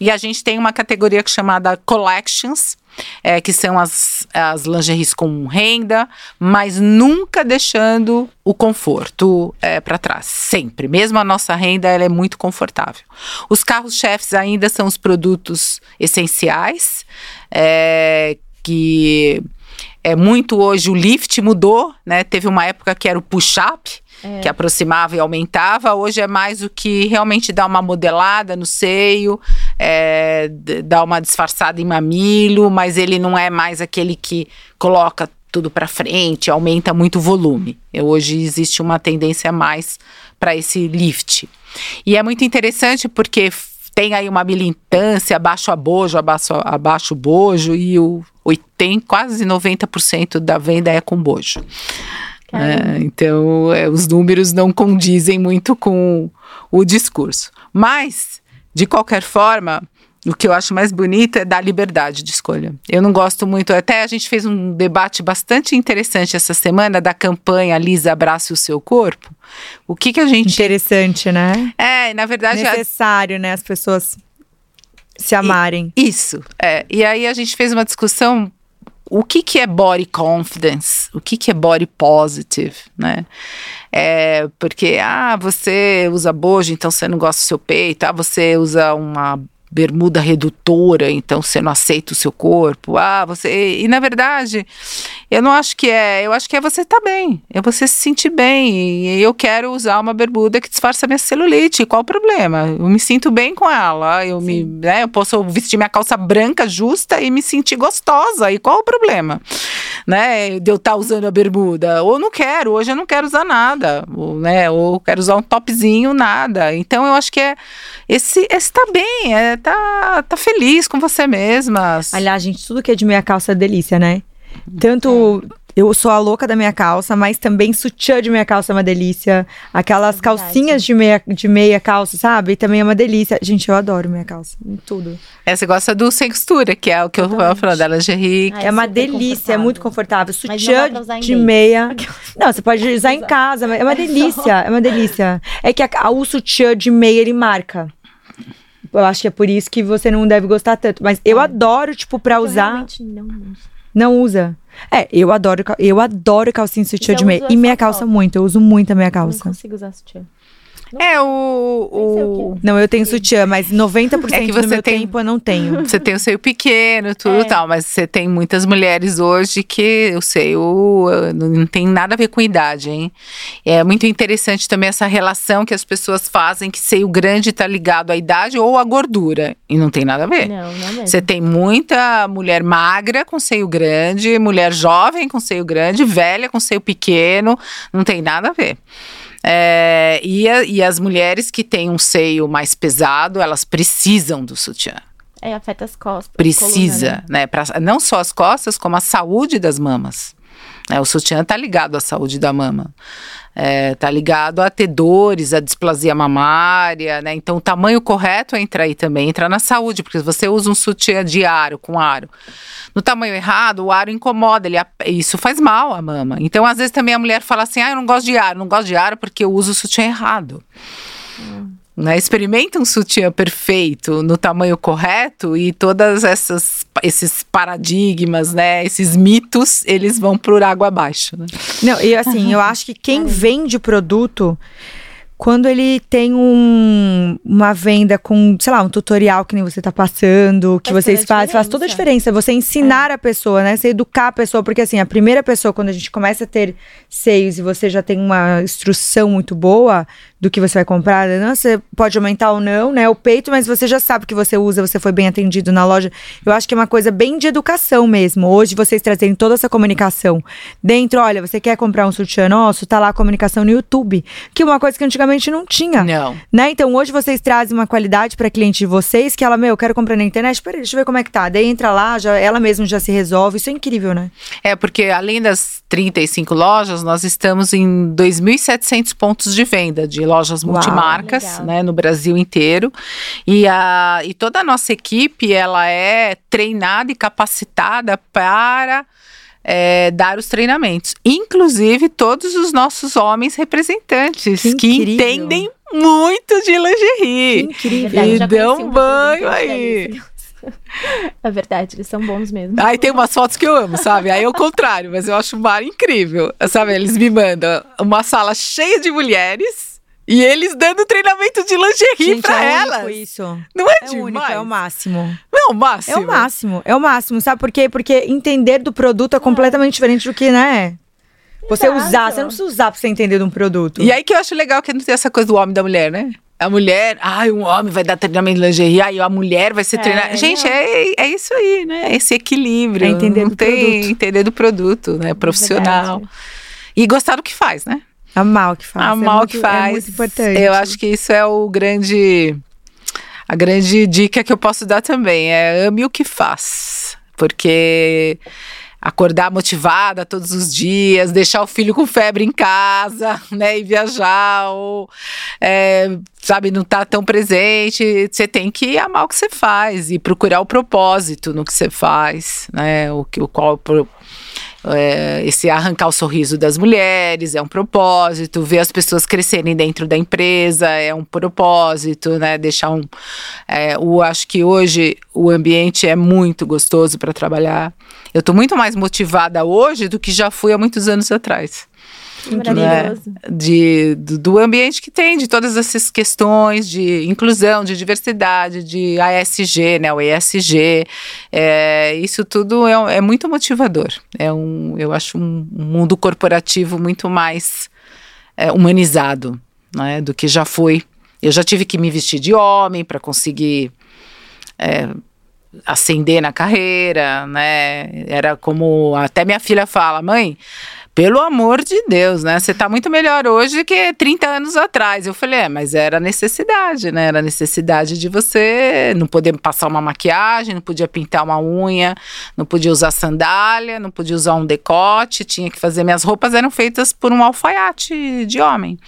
E a gente tem uma categoria chamada collections, é, que são as, as lingeries com renda, mas nunca deixando o conforto é, para trás, sempre. Mesmo a nossa renda, ela é muito confortável. Os carros-chefes ainda são os produtos essenciais, é, que é muito hoje o lift mudou, né? Teve uma época que era o push-up, é. que aproximava e aumentava. Hoje é mais o que realmente dá uma modelada no seio, é, dá uma disfarçada em mamilo, mas ele não é mais aquele que coloca tudo para frente, aumenta muito o volume. Hoje existe uma tendência mais para esse lift. E é muito interessante porque tem aí uma militância abaixo a bojo, abaixo, abaixo bojo, e o, tem quase 90% da venda é com bojo. É, então, é, os números não condizem muito com o discurso. Mas, de qualquer forma, o que eu acho mais bonito é dar liberdade de escolha. Eu não gosto muito. Até a gente fez um debate bastante interessante essa semana da campanha Lisa Abrace o Seu Corpo. O que que a gente. Interessante, né? É, na verdade. Necessário, a... né? As pessoas se amarem. Isso. É. E aí a gente fez uma discussão o que, que é body confidence, o que, que é body positive, né? É, porque, ah, você usa bojo, então você não gosta do seu peito, ah, você usa uma bermuda redutora, então você não aceita o seu corpo. Ah, você. E, na verdade, eu não acho que é. Eu acho que é você estar tá bem, é você se sentir bem. E eu quero usar uma bermuda que disfarça minha celulite. Qual o problema? Eu me sinto bem com ela. Eu, me, né, eu posso vestir minha calça branca justa e me sentir gostosa. E qual o problema? Né, de eu estar tá usando a bermuda? Ou não quero, hoje eu não quero usar nada. Ou, né, ou quero usar um topzinho, nada. Então eu acho que é esse, esse tá bem, é tá, tá feliz com você mesma. Aliás, gente, tudo que é de meia calça é delícia, né? Tanto eu sou a louca da minha calça, mas também sutiã de meia calça é uma delícia. Aquelas é calcinhas de meia, de meia calça, sabe? Também é uma delícia. Gente, eu adoro meia calça, em tudo. É, você gosta do sem costura, que é o que eu vou falando da lingerie. Ah, é, é uma delícia, é muito confortável. Sutiã de meia. [LAUGHS] Não, você pode usar em casa, é uma [LAUGHS] delícia, é uma delícia. É que a, a, o sutiã de meia, ele marca. Eu acho que é por isso que você não deve gostar tanto. Mas eu é. adoro, tipo, pra eu usar. Realmente não uso. Não usa. É, eu adoro, eu adoro calcinha sutiã de meia. E meia calça muito, eu uso muito a meia calça. Eu não consigo usar sutiã. É o. O o Não, eu tenho sutiã, mas 90% É que do você meu tem- tempo eu não tenho. [LAUGHS] você tem o seio pequeno, tudo É. tal, mas você tem muitas mulheres hoje que o seio não tem nada a ver com idade, hein? É muito interessante também essa relação que as pessoas fazem que seio grande está ligado à idade ou à gordura. E não tem nada a ver. Não, não mesmo. Você tem muita mulher magra com seio grande, mulher jovem com seio grande, velha com seio pequeno, não tem nada a ver. É, e, a- e as mulheres que têm um seio mais pesado, elas precisam do sutiã. É, afeta as costas. Precisa, coluna, né? né? pra- não só as costas, como a saúde das mamas. É, o sutiã tá ligado à saúde da mama. É, tá ligado a ter dores, a displasia mamária, né? Então o tamanho correto entra aí também, entra na saúde, porque se você usa um sutiã de aro, com aro, no tamanho errado, o aro incomoda, ele, isso faz mal à mama. Então, às vezes, também a mulher fala assim: ah, eu não gosto de aro, não gosto de aro porque eu uso o sutiã errado. Né? Experimenta um sutiã perfeito no tamanho correto e todas essas esses paradigmas, né, esses mitos, eles vão por água abaixo, né? Não, e assim, eu acho que quem vende produto, quando ele tem um, uma venda com, sei lá, um tutorial que nem você tá passando, que Faz vocês fazem, faz toda a diferença. diferença. Você ensinar a pessoa, né? Você educar a pessoa, porque assim, a primeira pessoa, quando a gente começa a ter seios e você já tem uma instrução muito boa do que você vai comprar, né? você pode aumentar ou não, né? O peito, mas você já sabe o que você usa, você foi bem atendido na loja. Eu acho que é uma coisa bem de educação mesmo. Hoje vocês trazendo toda essa comunicação dentro, olha, você quer comprar um sutiã nosso, tá lá a comunicação no YouTube, que é uma coisa que antigamente não tinha. Não. Né? Então hoje vocês trazem uma qualidade para cliente de vocês que ela, meu, eu quero comprar na internet, peraí, deixa eu ver como é que tá. Daí entra lá, já, ela mesma já se resolve. Isso é incrível, né? É porque além das 35 lojas, nós estamos em 2.700 pontos de venda de lojas Uau, multimarcas, legal. né, no Brasil inteiro. E, a, e toda a nossa equipe, ela é treinada e capacitada para é, dar os treinamentos. Inclusive todos os nossos homens representantes, Que que, entendem muito de lingerie. Incrível. Verdade, E dão um banho aí. [LAUGHS] É verdade, eles são bons mesmo. Aí tem umas fotos que eu amo, sabe? Aí é o contrário, mas eu acho o bar incrível. Sabe, eles me mandam uma sala cheia de mulheres e eles dando treinamento de lingerie Gente, pra é único elas. isso. Não é, É demais? único, é o máximo. Não, o máximo. É o máximo, é o máximo, sabe por quê? Porque entender do produto é completamente diferente do que, né? Você Exato. usar, você não precisa usar pra você entender de um produto. E aí que eu acho legal que não tem essa coisa do homem e da mulher, né? A mulher, ai, um homem vai dar treinamento de lingerie, aí a mulher vai ser É, treinada. Gente, é, é isso aí, né? Esse equilíbrio. É entender do tem produto. entender do produto, né? Profissional. Verdade. E gostar do que faz, né? Amar o que faz. Amar é o muito, que faz. É muito importante. Eu acho que isso é o grande. A grande dica que eu posso dar também é ame o que faz. Porque acordar motivada todos os dias, deixar o filho com febre em casa, [LAUGHS] né, e viajar, ou, é, sabe, não tá tão presente, você tem que amar o que você faz e procurar o propósito no que você faz, né, o, o qual é, esse arrancar o sorriso das mulheres é um propósito, ver as pessoas crescerem dentro da empresa é um propósito, né? Deixar um. É, o, acho que hoje o ambiente é muito gostoso para trabalhar. Eu estou muito mais motivada hoje do que já fui há muitos anos atrás Maravilhoso. de, do, ambiente que tem, de todas essas questões de inclusão, de diversidade, de ASG, né, o ESG, é, isso tudo é, é muito motivador. É um, eu acho um, um mundo corporativo muito mais é, humanizado, né, do que já foi. Eu já tive que me vestir de homem para conseguir é, ascender na carreira, né? Era como até minha filha fala, mãe, pelo amor de Deus, né? Você tá muito melhor hoje que 30 anos atrás. Eu falei, é, mas era necessidade, né? Era necessidade de você não poder passar uma maquiagem, não podia pintar uma unha, não podia usar sandália, não podia usar um decote, tinha que fazer. Minhas roupas eram feitas por um alfaiate de homem.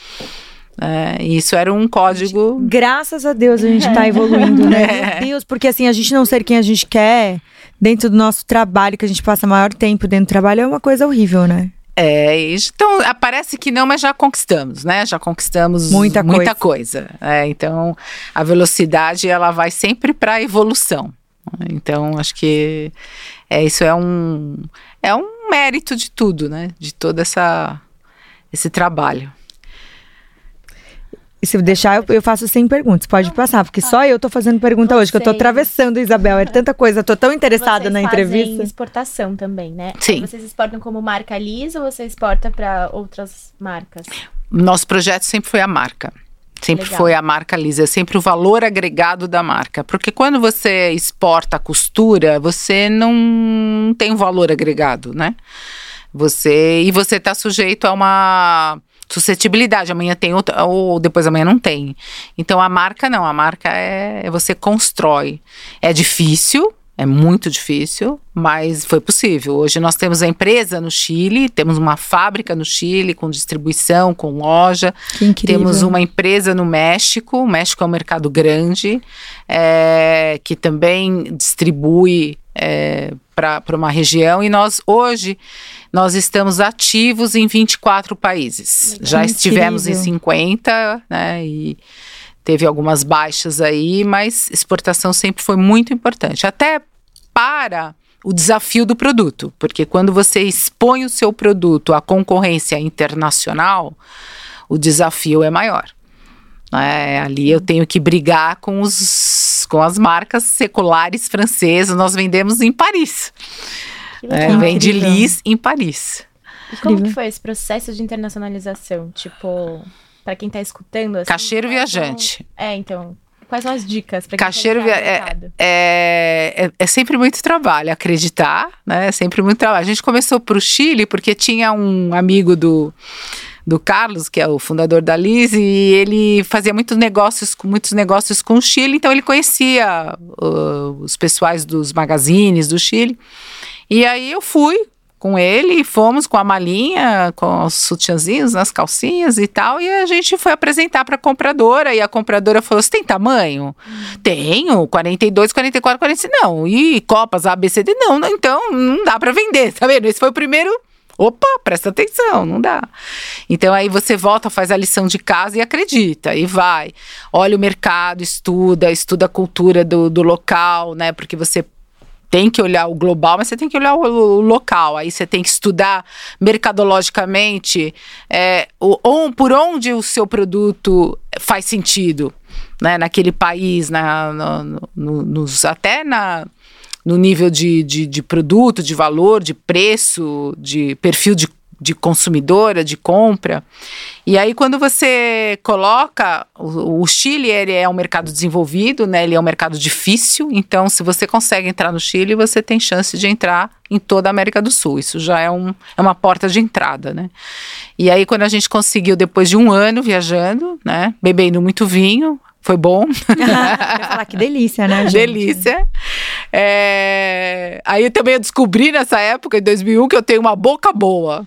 É, e isso era um código. Graças a Deus a gente tá [LAUGHS] evoluindo, né? É. Meu Deus, porque assim, a gente não ser quem a gente quer dentro do nosso trabalho, que a gente passa maior tempo dentro do trabalho, é uma coisa horrível, né? É, então parece que não, mas já conquistamos, né? Já conquistamos Muita muita coisa. É, então a velocidade ela vai sempre para a evolução. Então acho que é, isso é um é um mérito de tudo, né? De todo essa esse trabalho. E se deixar, eu, eu faço sem perguntas. Pode passar, porque só eu tô fazendo pergunta hoje, que eu tô Vocês- atravessando, Isabel. É tanta coisa, tô tão interessada Vocês na fazem entrevista. exportação também, né? Sim. Vocês exportam como marca Lisa ou você exporta para outras marcas? Nosso projeto sempre foi a marca. Sempre Legal. foi a marca Lisa, é sempre o valor agregado da marca. Porque quando você exporta a costura, você não tem um valor agregado, né? Você e você está sujeito a uma suscetibilidade. Amanhã tem outra, ou depois amanhã não tem. Então a marca não, a marca é você constrói. É difícil, é muito difícil, mas foi possível. Hoje nós temos a empresa no Chile, temos uma fábrica no Chile com distribuição, com loja. Que incrível. Temos uma empresa no México, o México é um mercado grande, é, que também distribui para uma região. E nós, hoje, nós estamos ativos em 24 países. Já estivemos em Incrível. 50, né? E teve algumas baixas aí, mas exportação sempre foi muito importante. Até para o desafio do produto, porque quando você expõe o seu produto à concorrência internacional, o desafio é maior. É, ali eu tenho que brigar com, os, com as marcas seculares francesas. Nós vendemos em Paris. É, vende. Lis em Paris. E como que foi esse processo de internacionalização? Tipo, para quem tá escutando assim, Cacheiro viajante. É, então, quais são as dicas para quem Cacheiro no mercado? É, é, é sempre muito trabalho, acreditar, né? É sempre muito trabalho. A gente começou para o Chile porque tinha um amigo do, do Carlos, que é o fundador da Liz, e ele fazia muitos negócios, com- muitos negócios com o Chile, então ele conhecia uh, os pessoais dos magazines do Chile. E aí eu fui com ele e fomos com a malinha, com os sutiãzinhos nas calcinhas e tal, e a gente foi apresentar para a compradora, e a compradora falou: Você tem tamanho? Tenho, 42, 44, 45. Não, e copas ABCD? Não, não, então não dá para vender, tá vendo? Esse foi o primeiro. Opa, presta atenção, não dá. Então aí você volta, faz a lição de casa e acredita, e vai. Olha o mercado, estuda, estuda a cultura do, do local, né? Porque você tem que olhar o global, mas você tem que olhar o, local. Aí você tem que estudar mercadologicamente é, o, on- por onde o seu produto faz sentido, né? Naquele país, na, no- no- nos, até na, no nível de, de, de produto, de valor, de preço, de perfil de, de consumidora, de compra. E aí, quando você coloca, o, o Chile ele é um mercado desenvolvido, né? Ele é um mercado difícil. Então, se você consegue entrar no Chile, você tem chance de entrar em toda a América do Sul. Isso já é, um, é uma porta de entrada, né? E aí, quando a gente conseguiu, depois de um ano viajando, né? Bebendo muito vinho, foi bom. [LAUGHS] [LAUGHS] Falar que delícia, né, gente? Delícia. É, Aí também eu descobri nessa época, em 2001, que eu tenho uma boca boa.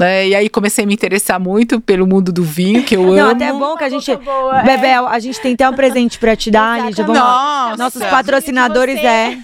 né? E aí comecei a me interessar muito pelo mundo do vinho, que eu amo. Não, até é bom que a gente. boa, é. Bebel, a gente tem até um presente pra te dar. Vamos lá. Nossa. Nossos patrocinadores é.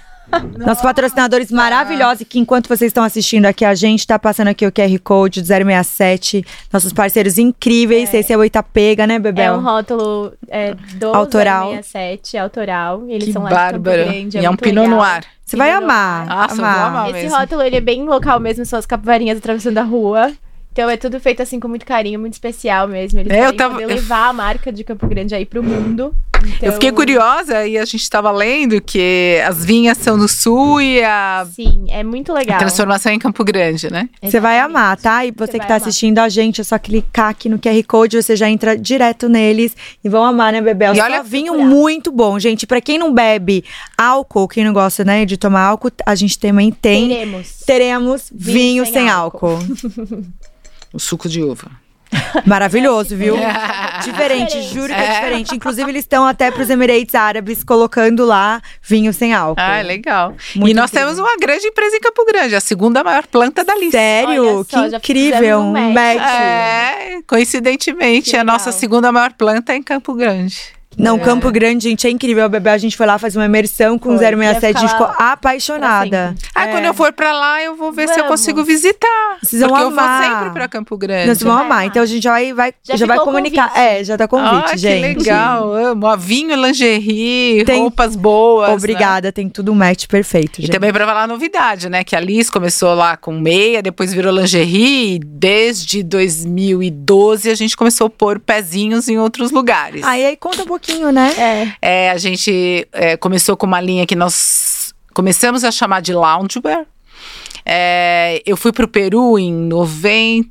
Nossos patrocinadores maravilhosos, que enquanto vocês estão assistindo aqui, a gente tá passando aqui o QR Code do 067. Nossos parceiros incríveis. Esse é o Itapega, né, É Bebel? um rótulo é, do Autoral. 067, autoral. Eles Que são lá de bárbaro. Grande, e é um muito Pinot. Noir. Você vai amar. Nossa, eu vou amar. Esse mesmo. rótulo, ele é bem local mesmo, são as capivarinhas atravessando a rua. Então é tudo feito assim com muito carinho, muito especial mesmo. Eles É, eu querem tava- poder levar a marca de Campo Grande aí pro mundo. Então, Eu fiquei curiosa e a gente estava lendo que as vinhas são no sul e a Sim, é muito legal. transformação é em Campo Grande, né? Você vai Exatamente. amar, tá? E você, Você que tá amar. assistindo a gente, é só clicar aqui no QR Code, você já entra direto neles e vão amar, né, Bebel? E Só olha- vinho procurar. muito bom, gente. Pra quem não bebe álcool, quem não gosta, né, de tomar álcool, a gente também tem. Teremos. Teremos vinho, Vinho sem, sem álcool. [LAUGHS] O suco de uva. [LAUGHS] Maravilhoso, viu? [LAUGHS] Diferente, Diferente. juro que é, É. diferente. Inclusive, eles estão até pros Emirates Árabes colocando lá vinho sem álcool. Ah, legal. Muito e nós incrível. temos uma grande empresa em Campo Grande, a segunda maior planta da lista. Sério? Olha que só, já incrível. um match. match. É, coincidentemente, Que a nossa segunda maior planta é em Campo Grande. Não, É. Campo Grande, gente, é incrível. A Bebê, a gente foi lá fazer uma imersão com Foi, 067 ia e ficar ficou apaixonada. Ah, É. quando eu for pra lá, eu vou ver se eu Vamos. consigo visitar. Vocês vão porque amar. eu vou sempre pra Campo Grande. Nós vamos vai amar. amar. Então a gente já vai, vai, já Já vai comunicar. convite. É, já tá convite, ah, gente. que legal, amo. A vinho, lingerie, Tem- roupas boas. né? Obrigada, tem tudo um match perfeito, E gente. também pra falar a novidade, né? Que a Liz começou lá com meia, depois virou lingerie. E desde 2012 a gente começou a pôr pezinhos em outros lugares. Aí, aí conta um pouquinho, né? É. É, a gente é, começou com uma linha que nós começamos a chamar de loungewear. É, eu fui pro Peru em 90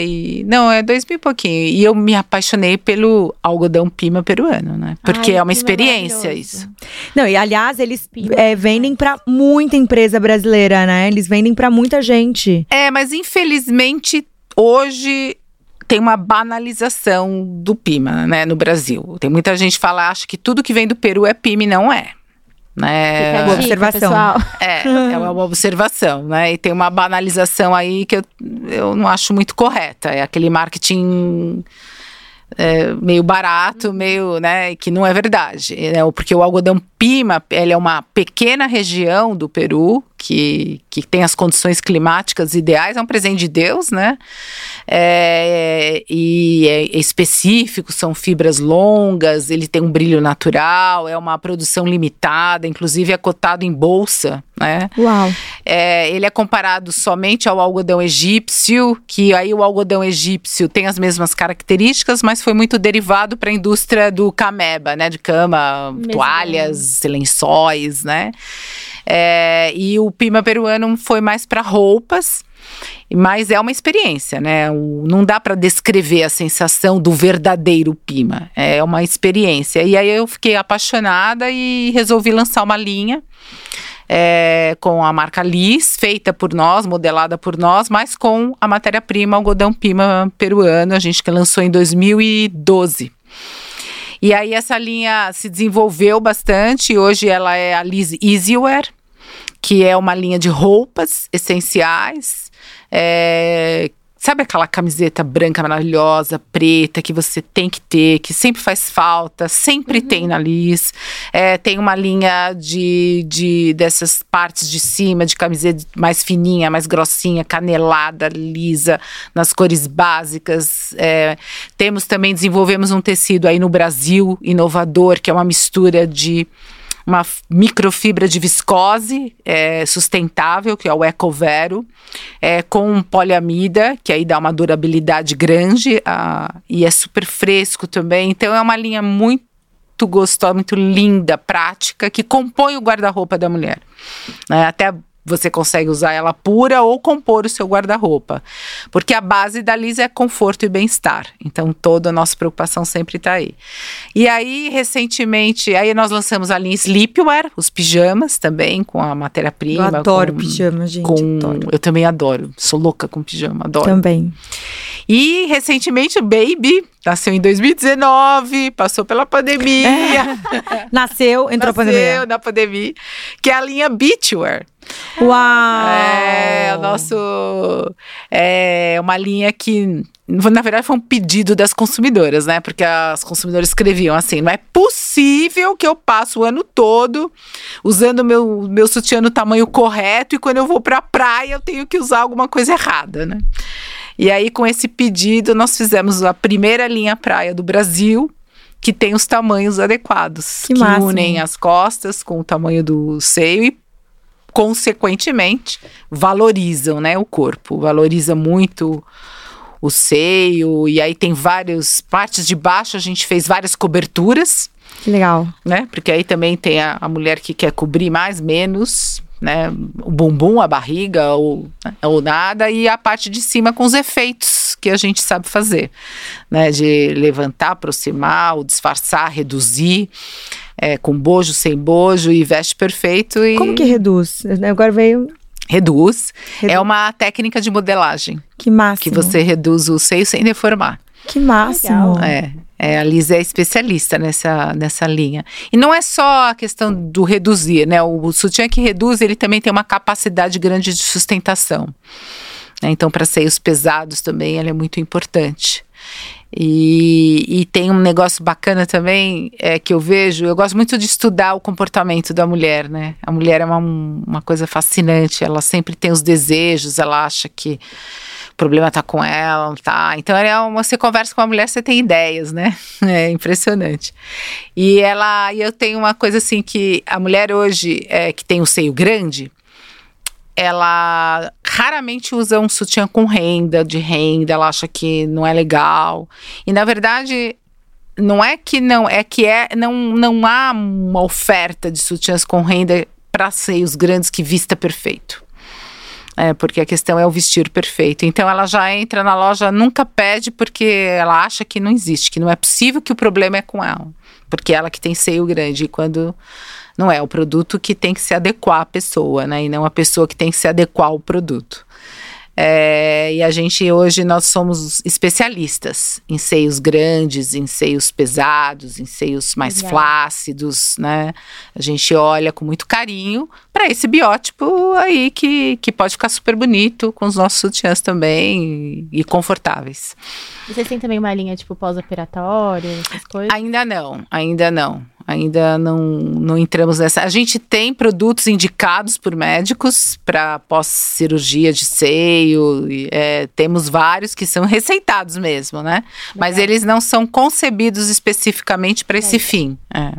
e... Não, é 2000 e pouquinho. E eu me apaixonei pelo algodão pima peruano, né? Porque Ai, é uma experiência isso. Não, e aliás, eles é, vendem pra muita empresa brasileira, né? Eles vendem pra muita gente. É, mas infelizmente hoje tem uma banalização do pima, né, no Brasil. Tem muita gente que fala, acha que tudo que vem do Peru é pima e não é. Né? Fica a boa dica, observação. É, é uma observação, né? E tem uma banalização aí que eu, eu não acho muito correta. É aquele marketing é, meio barato, meio, né? Que não é verdade. né? Porque o algodão pima, ele é uma pequena região do Peru que, que tem as condições climáticas ideais. É um presente de Deus, né? É, e é específico, são fibras longas, ele tem um brilho natural, é uma produção limitada, inclusive é cotado em bolsa, né? Uau. É, ele é comparado somente ao algodão egípcio, que aí o algodão egípcio tem as mesmas características, mas foi muito derivado para a indústria do cameba, né? De cama, Mesmo. toalhas, lençóis, né? É, e o pima peruano foi mais para roupas. Mas é uma experiência, né? Não dá para descrever a sensação do verdadeiro pima. É uma experiência. E aí eu fiquei apaixonada e resolvi lançar uma linha é, com a marca Liz, feita por nós, modelada por nós, mas com a matéria-prima algodão pima peruano, a gente que lançou em 2012. E aí essa linha se desenvolveu bastante, hoje ela é a Liz Easywear, que é uma linha de roupas essenciais. é, sabe aquela camiseta branca maravilhosa, preta, que você tem que ter, que sempre faz falta, sempre tem na Liz. É, tem uma linha de, de dessas partes de cima, de camiseta mais fininha, mais grossinha, canelada, lisa, nas cores básicas. É, temos também, desenvolvemos um tecido aí no Brasil, inovador, que é uma mistura de uma microfibra de viscose é, sustentável, que é o Ecovero, é, com poliamida, que aí dá uma durabilidade grande ah, e é super fresco também. Então é uma linha muito gostosa, muito linda, prática, que compõe o guarda-roupa da mulher. né? Até você consegue usar ela pura ou compor o seu guarda-roupa. Porque a base da Liz é conforto e bem-estar. Então, toda a nossa preocupação sempre está aí. E aí, recentemente, aí nós lançamos a linha Sleepwear, os pijamas também, com a Eu matéria-prima. adoro com, pijama, gente. com- adoro. Eu também adoro. Sou louca com pijama, adoro. Também. E recentemente o Baby nasceu em 2019, passou pela pandemia. [LAUGHS] Nasceu, entrou a nasceu pandemia. na pandemia, que é a linha Beachwear. Uau! É, o nosso. É uma linha que. Na verdade, foi um pedido das consumidoras, né? Porque as consumidoras escreviam assim: não é possível que eu passe o ano todo usando meu, meu sutiã no tamanho correto e quando eu vou pra praia eu tenho que usar alguma coisa errada, né? E aí, com esse pedido, nós fizemos a primeira linha praia do Brasil, que tem os tamanhos adequados, Que que, unem as costas com o tamanho do seio e consequentemente, valorizam, né, o corpo, valoriza muito o seio, e aí tem várias partes de baixo, a gente fez várias coberturas, Que legal. né, porque aí também tem a, a mulher que quer cobrir mais, menos, né, o bumbum, a barriga, ou, né, ou nada, e a parte de cima com os efeitos que a gente sabe fazer, né, de levantar, aproximar, ou disfarçar, reduzir, é, com bojo, sem bojo, e veste perfeito, e Como que reduz? Agora veio. reduz. Redu- É uma técnica de modelagem Que máximo. que você reduz o seio sem deformar. Que máximo. Legal. É, é, a Liz é especialista nessa, nessa linha. E não é só a questão do reduzir, né? O, sutiã que reduz, ele também tem uma capacidade grande de sustentação. né? Então, para seios pesados também, ele é muito importante. E, e, tem um negócio bacana também é, que eu vejo. Eu gosto muito de estudar o comportamento da mulher, né? A mulher é uma, uma coisa fascinante. Ela sempre tem os desejos, ela acha que o problema tá com ela, tá. Então é uma, você conversa com a mulher, você tem ideias, né? [LAUGHS] É impressionante. E ela, e eu tenho uma coisa assim que a mulher hoje é, que tem o seio grande, ela raramente usa um sutiã com renda, de renda, ela acha que não é legal. E na verdade, não é que não, é que é não, não há uma oferta de sutiãs com renda para seios grandes que vista perfeito. É, porque a questão é o vestir perfeito. Então ela já entra na loja, nunca pede porque ela acha que não existe, que não é possível que o problema é com ela. Porque ela que tem seio grande. Quando não é o produto que tem que se adequar à pessoa, né? E não a pessoa que tem que se adequar ao produto. É, e a gente hoje nós somos especialistas em seios grandes, em seios pesados, em seios mais Legal. flácidos, né? A gente olha com muito carinho para esse biótipo aí que, que pode ficar super bonito com os nossos sutiãs também e, e confortáveis. Vocês têm também uma linha tipo pós-operatório, essas coisas? Ainda não, ainda não. Ainda não, não entramos nessa. A gente tem produtos indicados por médicos para pós-cirurgia de seio. E, é, temos vários que são [LAUGHS] receitados mesmo, né? Legal. Mas eles não são concebidos especificamente para esse fim. É.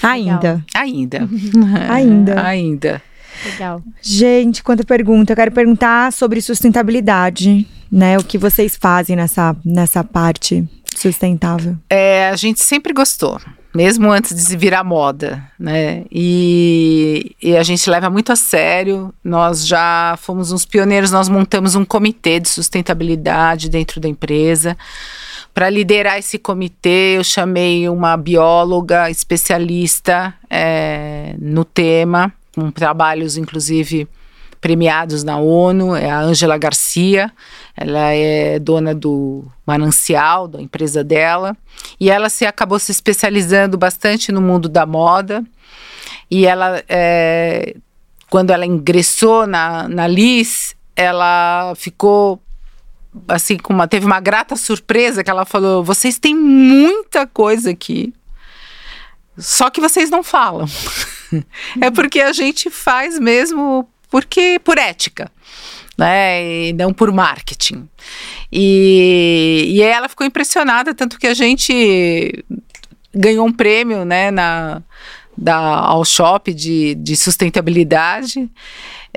Ainda. Ainda. [LAUGHS] Ainda. [LAUGHS] Ainda. Legal. Gente, quanta pergunta. Eu quero perguntar sobre sustentabilidade, né? O que vocês fazem nessa, nessa parte sustentável? É, a gente sempre gostou mesmo antes de virar moda, né? E, e, a gente leva muito a sério. Nós já fomos uns pioneiros, nós montamos um comitê de sustentabilidade dentro da empresa. Para liderar esse comitê, eu chamei uma bióloga especialista é, no tema, com trabalhos, inclusive, premiados na ONU, é a Ângela Garcia. Ela é dona do Manancial, da empresa dela, e ela se acabou se especializando bastante no mundo da moda. E ela, é, quando ela ingressou na, na Liz, ela ficou assim, com uma, teve uma grata surpresa que ela falou: vocês têm muita coisa aqui, só que vocês não falam. [LAUGHS] é porque a gente faz mesmo porque por ética, né? E não por marketing. E, e ela ficou impressionada, tanto que a gente ganhou um prêmio, né, na, da ao shop de, de sustentabilidade.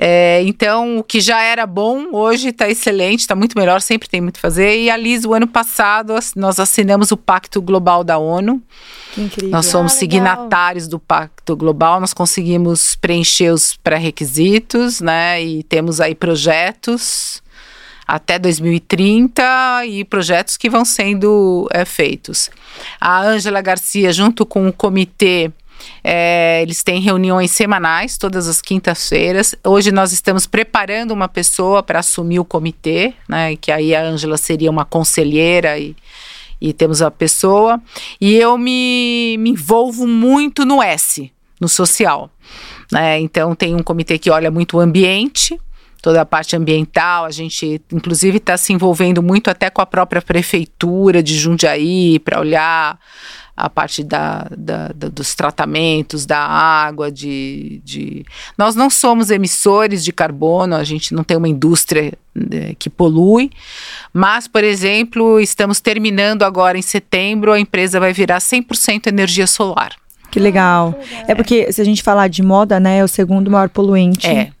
É, então, o que já era bom, hoje está excelente, está muito melhor, sempre tem muito a fazer. E a Liz, o ano passado, nós assinamos o Pacto Global da ONU. Que incrível. Nós somos ah, signatários do Pacto Global, nós conseguimos preencher os pré-requisitos, né? E temos aí projetos até 2030 e projetos que vão sendo é, feitos. A Ângela Garcia, junto com o comitê é, eles têm reuniões semanais, todas as quintas-feiras. Hoje nós estamos preparando uma pessoa para assumir o comitê, né? Que aí a Ângela seria uma conselheira e, e temos a pessoa. E eu me, me envolvo muito no S, no social. Né? Então tem um comitê que olha muito o ambiente, toda a parte ambiental. A gente, inclusive, está se envolvendo muito até com a própria prefeitura de Jundiaí para olhar a parte da, da, da, dos tratamentos, da água, de, de. Nós não somos emissores de carbono, a gente não tem uma indústria né, que polui, mas, por exemplo, estamos terminando agora em setembro, a empresa vai virar 100% energia solar. Que legal. Ah, que legal. É porque se a gente falar de moda, né, é o segundo maior poluente. É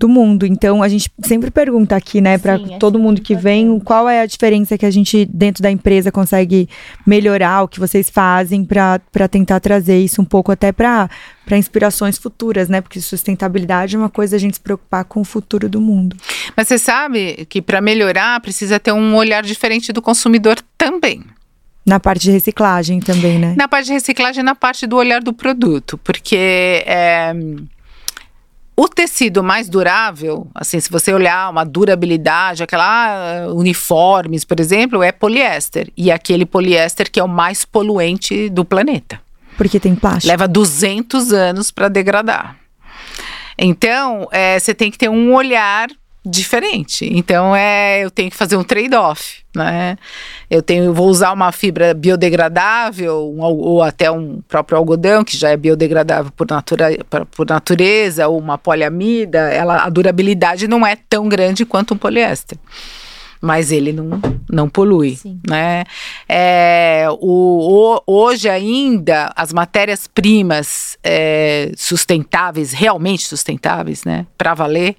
do mundo. Então a gente sempre pergunta aqui, né, para é todo mundo que vem, qual é a diferença que a gente dentro da empresa consegue melhorar o que vocês fazem para tentar trazer isso um pouco até para para inspirações futuras, né? Porque sustentabilidade é uma coisa a gente se preocupar com o futuro do mundo. Mas você sabe que para melhorar precisa ter um olhar diferente do consumidor também. Na parte de reciclagem também, né? Na parte de reciclagem, na parte do olhar do produto, porque é, o tecido mais durável, assim, se você olhar uma durabilidade, aquela uh, uniformes, por exemplo, é poliéster. E aquele poliéster que é o mais poluente do planeta. Porque tem plástico. Leva 200 anos para degradar. Então, é, você tem que ter um olhar diferente. Então é, eu tenho que fazer um trade-off, né? Eu tenho, vou usar uma fibra biodegradável um, ou até um próprio algodão que já é biodegradável por, natura, por natureza ou uma poliamida. Ela, a durabilidade não é tão grande quanto um poliéster mas ele não, não polui, Sim. né? É, o, o, hoje ainda as matérias primas é, sustentáveis, realmente sustentáveis, né, para valer,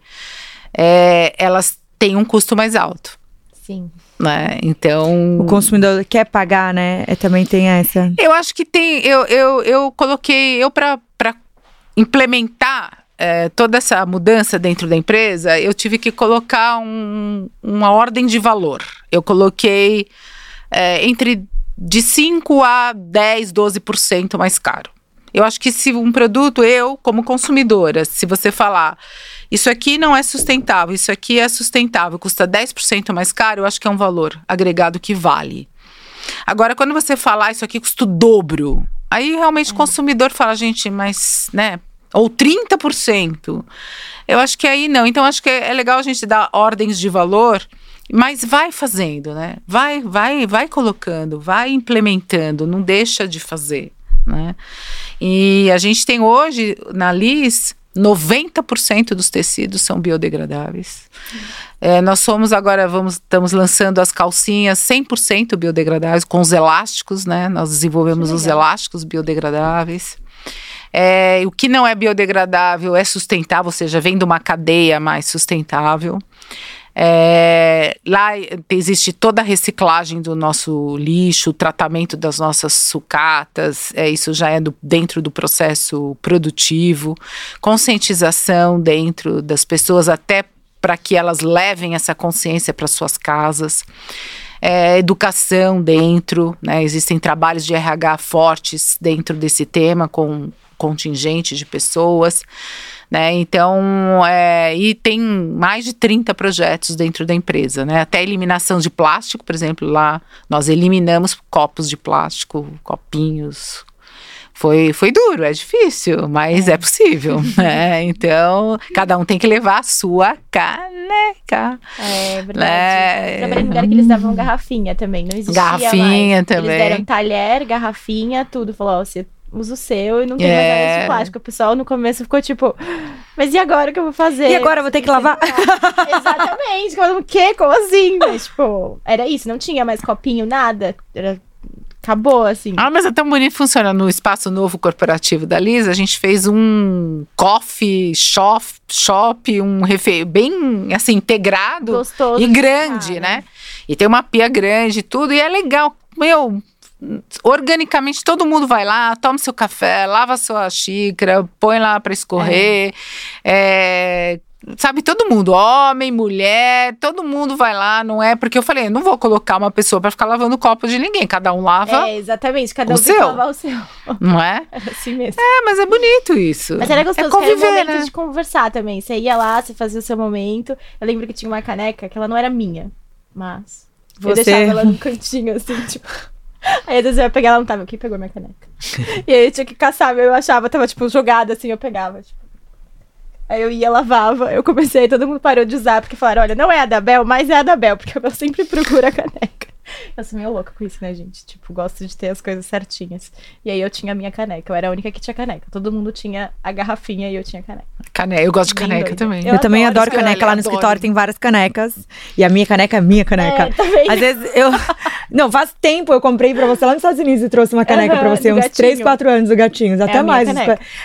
é, elas têm um custo mais alto. Sim. Né? Então. O consumidor quer pagar, né? É, também tem essa. Eu acho que tem. Eu, eu, eu coloquei. Eu, para implementar é, toda essa mudança dentro da empresa, eu tive que colocar um, uma ordem de valor. Eu coloquei é, entre de 5 a 10, 12% mais caro. Eu acho que se um produto, eu, como consumidora, se você falar isso aqui não é sustentável, isso aqui é sustentável, custa 10% mais caro, eu acho que é um valor agregado que vale. Agora, quando você falar isso aqui custa o dobro, aí realmente é. o consumidor fala, gente, mas, né, ou 30%. Eu acho que aí não. Então, acho que é legal a gente dar ordens de valor, mas vai fazendo, né? Vai, vai, vai colocando, vai implementando, não deixa de fazer, né? E a gente tem hoje na LIS 90% dos tecidos são biodegradáveis. É, nós somos agora, vamos, estamos lançando as calcinhas 100% biodegradáveis, com os elásticos, né? Nós desenvolvemos os elásticos biodegradáveis. É, o que não é biodegradável é sustentável, ou seja, vem de uma cadeia mais sustentável. É, lá existe toda a reciclagem do nosso lixo, o tratamento das nossas sucatas, é, isso já é do, dentro do processo produtivo, conscientização dentro das pessoas, até para que elas levem essa consciência para suas casas. É, educação dentro, né? existem trabalhos de RH fortes dentro desse tema, com contingente de pessoas né? Então, é, e tem mais de 30 projetos dentro da empresa, né? Até eliminação de plástico, por exemplo, lá nós eliminamos copos de plástico, copinhos, foi, foi duro, é difícil, mas é, é possível, [LAUGHS] né? Então, cada um tem que levar a sua caneca. É verdade. Né? Trabalhei em lugar que eles davam garrafinha também, não existia Garrafinha mais. também. Eles deram talher, garrafinha, tudo. Falou, ó, você usa o seu e não tem é. mais nada de plástico. O pessoal no começo ficou tipo, mas e agora o que eu vou fazer? E agora eu vou ter que lavar? Exatamente. Como, o quê? Como assim? Mas, tipo, era isso, não tinha mais copinho, nada. Era acabou, assim. Ah, mas é tão bonito, funciona no espaço novo corporativo da Lisa. A gente fez um coffee shop, shop um refe bem, assim, integrado. Gostoso. E grande, né? E tem uma pia grande e tudo. E é legal. Meu, organicamente todo mundo vai lá, toma seu café, lava sua xícara, põe lá para escorrer. É. É, sabe, todo mundo, homem, mulher, todo mundo vai lá, não é? Porque eu falei, eu não vou colocar uma pessoa para ficar lavando o copo de ninguém, cada um lava. É, exatamente, cada um tem que lavar o seu. Não é? [LAUGHS] É assim mesmo. É, mas é bonito isso. Mas era gostoso, é conviver, era um momento né? de conversar também. Você ia lá, você fazia o seu momento. Eu lembro que tinha uma caneca que ela não era minha, mas você... eu deixava ela no cantinho, assim, [LAUGHS] tipo. Aí às vezes eu ia pegar, ela não tava. Quem pegou minha caneca? [LAUGHS] e aí eu tinha que caçar, eu achava, tava tipo jogada assim, eu pegava. Tipo. Aí eu ia, lavava, eu comecei, todo mundo parou de usar, porque falaram: olha, não é a da Bel, mas é a da Bel, porque eu sempre procuro a caneca. [LAUGHS] Eu sou meio louca com isso, né, gente? Tipo, gosto de ter as coisas certinhas. E aí eu tinha a minha caneca. Eu era a única que tinha caneca. Todo mundo tinha a garrafinha e eu tinha caneca. Caneca, eu gosto de caneca doida. também. Eu, eu também adoro caneca. Lá no adoro. escritório tem várias canecas. E a minha caneca é minha caneca. É, também. Às vezes eu. [LAUGHS] Não, faz tempo eu comprei pra você lá nos Estados Unidos e trouxe uma caneca uhum, pra você. Uns gatinho. 3, 4 anos do gatinhos, é até mais.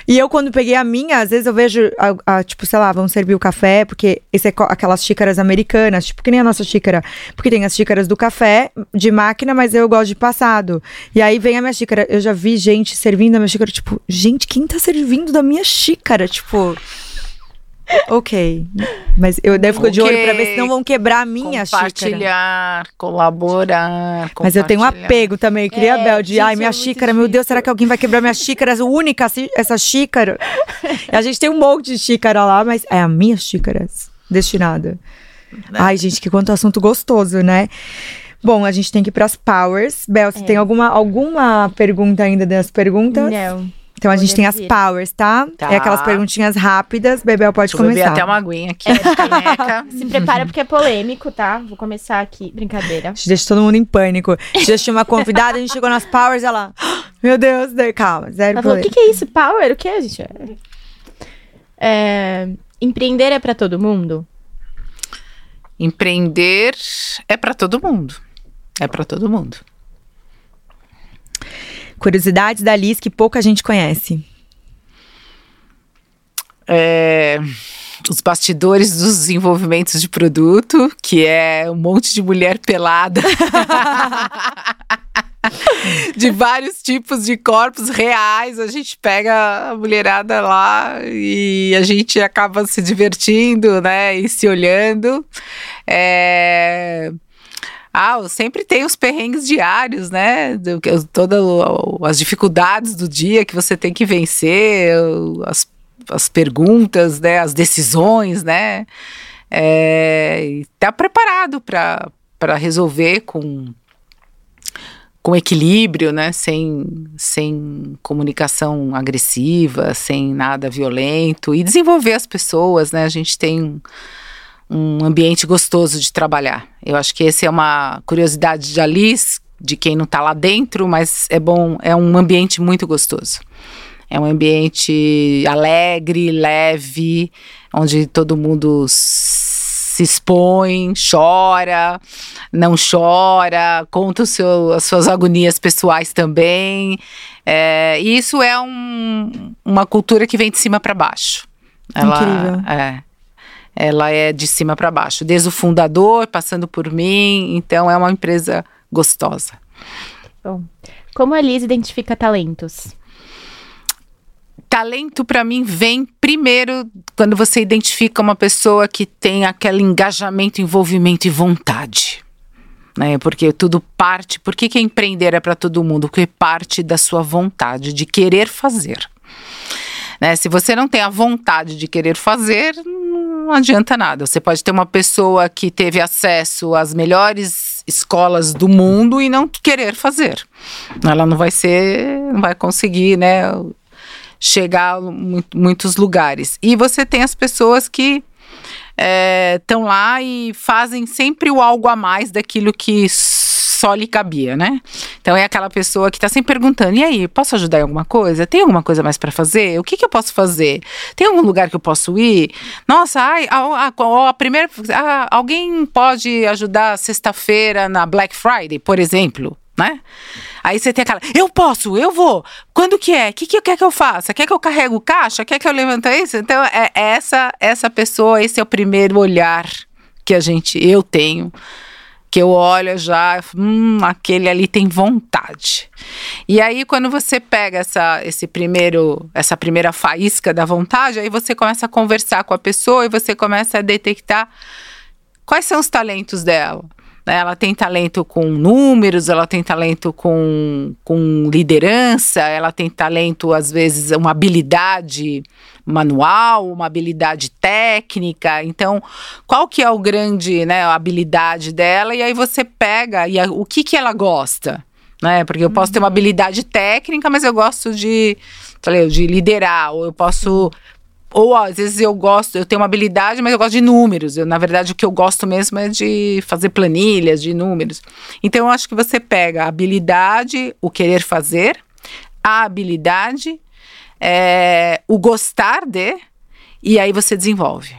E eu, quando peguei a minha, às vezes eu vejo, a, a, tipo, sei lá, vão servir o café, porque esse é aquelas xícaras americanas, tipo, que nem a nossa xícara. Porque tem as xícaras do café, de máquina, mas eu gosto de passado. E aí vem a minha xícara. Eu já vi gente servindo a minha xícara, tipo, gente, quem tá servindo da minha xícara? Tipo. Ok. Mas eu devo ficar de olho pra ver se não vão quebrar a minha compartilhar, xícara. Colaborar, Mas eu tenho um apego também, queria é, Bel, de ai, minha é xícara, meu Deus, será que alguém vai quebrar minha xícara? É única essa xícara. a gente tem um monte de xícara lá, mas é a minha xícara destinada. Né? Ai, gente, que quanto assunto gostoso, né? Bom, a gente tem que ir para as powers. Bel, você é. tem alguma, alguma pergunta ainda das perguntas? Não. Então a gente tem as powers, tá? tá? É aquelas perguntinhas rápidas. Bebel pode Vou começar. Beber até uma aguinha aqui. É, [LAUGHS] Se prepara porque é polêmico, tá? Vou começar aqui. Brincadeira. A gente deixa todo mundo em pânico. A gente tinha uma convidada, a gente chegou nas powers, ela. [GASPS] Meu Deus, calma, zero Ela falou: o que, que é isso? Power? O que é, gente? É... Empreender é para todo mundo? Empreender é para todo mundo. É para todo mundo. Curiosidades da Liz que pouca gente conhece. É, os bastidores dos desenvolvimentos de produto, que é um monte de mulher pelada. [LAUGHS] de vários tipos de corpos reais. A gente pega a mulherada lá e a gente acaba se divertindo, né? E se olhando. É... Ah, sempre tem os perrengues diários, né? Todas as dificuldades do dia que você tem que vencer, as, as perguntas, né? As decisões, né? É, tá preparado para resolver com com equilíbrio, né? Sem, sem comunicação agressiva, sem nada violento e desenvolver as pessoas, né? A gente tem um ambiente gostoso de trabalhar. Eu acho que essa é uma curiosidade de Alice, de quem não está lá dentro, mas é bom, é um ambiente muito gostoso. É um ambiente alegre, leve, onde todo mundo se expõe, chora, não chora, conta seu, as suas agonias pessoais também. É, e isso é um, uma cultura que vem de cima para baixo. Ela, Incrível. É, ela é de cima para baixo, desde o fundador, passando por mim. Então, é uma empresa gostosa. Bom, como a Liz identifica talentos? Talento para mim vem primeiro quando você identifica uma pessoa que tem aquele engajamento, envolvimento e vontade. Né? Porque tudo parte. Por que, que empreender é para todo mundo? Porque parte da sua vontade de querer fazer. Né? Se você não tem a vontade de querer fazer, não adianta nada. Você pode ter uma pessoa que teve acesso às melhores escolas do mundo e não querer fazer. Ela não vai ser, não vai conseguir, né, chegar a muitos lugares. E você tem as pessoas que estão é, lá e fazem sempre o algo a mais daquilo que só lhe cabia, né? Então é aquela pessoa que está sempre perguntando: e aí, posso ajudar em alguma coisa? Tem alguma coisa mais para fazer? O que, que eu posso fazer? Tem algum lugar que eu posso ir? Nossa, ai, a, a, a primeira. A, alguém pode ajudar sexta-feira na Black Friday, por exemplo? Né? Aí você tem aquela, eu posso, eu vou. Quando que é? O que, que quer que eu faça? Quer que eu carrego caixa? Quer que eu levante isso? Então, é, é essa essa pessoa, esse é o primeiro olhar que a gente, eu tenho que eu olho já, hum, aquele ali tem vontade. E aí quando você pega essa, esse primeiro, essa primeira faísca da vontade, aí você começa a conversar com a pessoa e você começa a detectar quais são os talentos dela. Ela tem talento com números, ela tem talento com, com liderança, ela tem talento, às vezes, uma habilidade manual, uma habilidade técnica. Então, qual que é o grande, né, a habilidade dela? E aí você pega e a, o que que ela gosta, né? Porque eu posso ter uma uhum. habilidade técnica, mas eu gosto de, de liderar, ou eu posso ou às vezes eu gosto, eu tenho uma habilidade, mas eu gosto de números. Eu, na verdade, o que eu gosto mesmo é de fazer planilhas de números. Então, eu acho que você pega a habilidade, o querer fazer, a habilidade, é, o gostar de, e aí você desenvolve.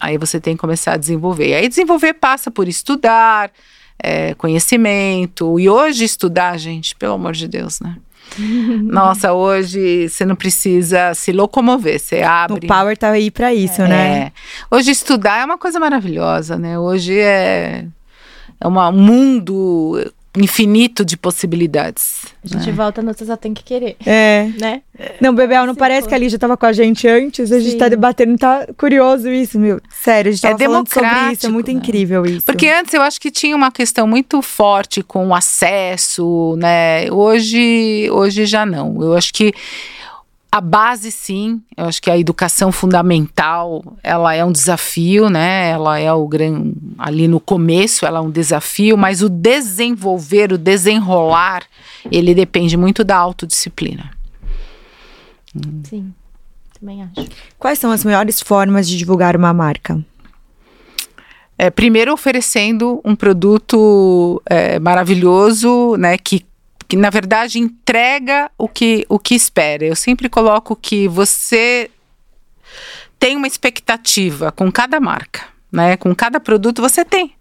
Aí você tem que começar a desenvolver. E aí desenvolver passa por estudar, é, conhecimento. E hoje estudar, gente, pelo amor de Deus, né? [LAUGHS] Nossa, hoje você não precisa se locomover, você abre. O Power tá aí para isso, é. né? Hoje estudar é uma coisa maravilhosa, né? Hoje é é um mundo infinito de possibilidades. A gente né? volta no Você Só Tem Que Querer. É. Né? Não, Bebel, não Sim, parece pô. que a Lígia estava com a gente antes? A gente está debatendo, tá curioso isso, meu. Sério, a gente tava é falando sobre isso, é muito né? incrível isso. Porque antes eu acho que tinha uma questão muito forte com o acesso, né? Hoje, hoje já não. Eu acho que a base, sim, eu acho que a educação fundamental, ela é um desafio, né? Ela é o grande ali no começo, ela é um desafio, mas o desenvolver, o desenrolar, ele depende muito da autodisciplina. Sim, também acho. Quais são as melhores formas de divulgar uma marca? É, primeiro oferecendo um produto é, maravilhoso, né, que, que na verdade entrega o que, o que espera. Eu sempre coloco que você tem uma expectativa com cada marca, né? Com cada produto você tem.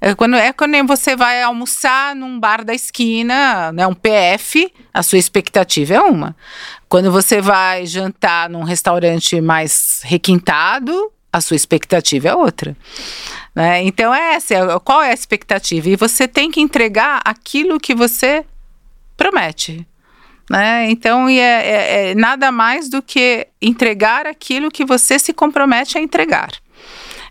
É quando, é quando você vai almoçar num bar da esquina, né, um PF, a sua expectativa é uma. Quando você vai jantar num restaurante mais requintado, a sua expectativa é outra. Né? Então é essa, é, qual é a expectativa? E você tem que entregar aquilo que você promete. Né? Então é, é, é nada mais do que entregar aquilo que você se compromete a entregar.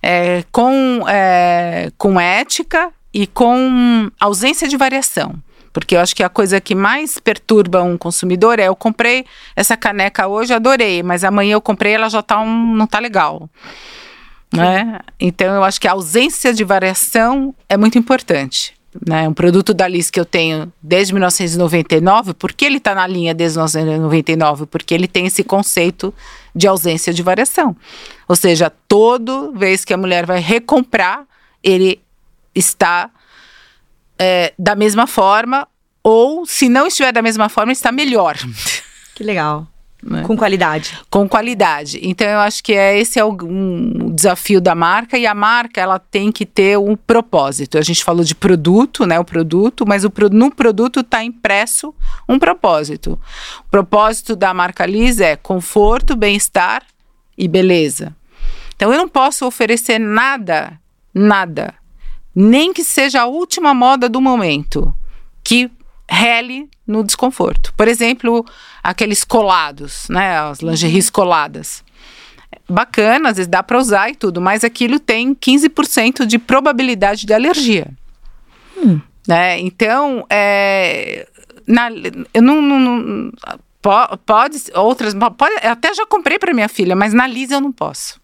É, com, é, com ética e com ausência de variação. Porque eu acho que a coisa que mais perturba um consumidor é eu comprei essa caneca hoje, adorei, mas amanhã eu comprei, ela já tá um, não tá legal. Né? Então eu acho que a ausência de variação é muito importante. Né? Um produto da Liz que eu tenho desde 1999, por que ele está na linha desde 1999? Porque ele tem esse conceito de ausência de variação. Ou seja, toda vez que a mulher vai recomprar, ele está é, da mesma forma, ou se não estiver da mesma forma, está melhor. Que legal. Né? Com qualidade. Com qualidade. Então eu acho que é, esse é o um desafio da marca e a marca ela tem que ter um propósito. A gente falou de produto, né? O produto, mas o, no produto está impresso um propósito. O propósito da marca Liz é conforto, bem-estar e beleza. Então eu não posso oferecer nada, nada, nem que seja a última moda do momento, que rele no desconforto. Por exemplo, aqueles colados, né? As lingeries coladas. Bacana, às vezes dá para usar e tudo, mas aquilo tem 15% de probabilidade de alergia. Hum. Né? Então, é, na, eu não, não, não pode, outras, pode, até já comprei para minha filha, mas na Lisa eu não posso.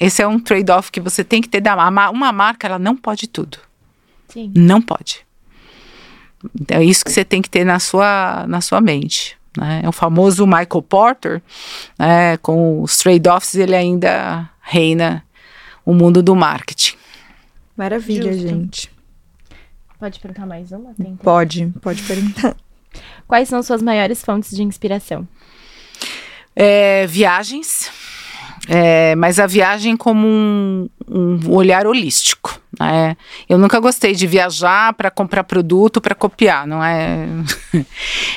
Esse é um trade-off que você tem que ter da uma marca, ela não pode tudo. Sim. Não pode. É isso que você tem que ter na sua, na sua mente. Né? É o famoso Michael Porter, né? com os trade-offs, ele ainda reina o mundo do marketing. Maravilha, Justo. gente. Pode perguntar mais uma? Tem pode, pode perguntar. Quais são suas maiores fontes de inspiração? É, viagens, é, mas a viagem como um, um olhar holístico. Né? Eu nunca gostei de viajar para comprar produto para copiar, não é? [LAUGHS]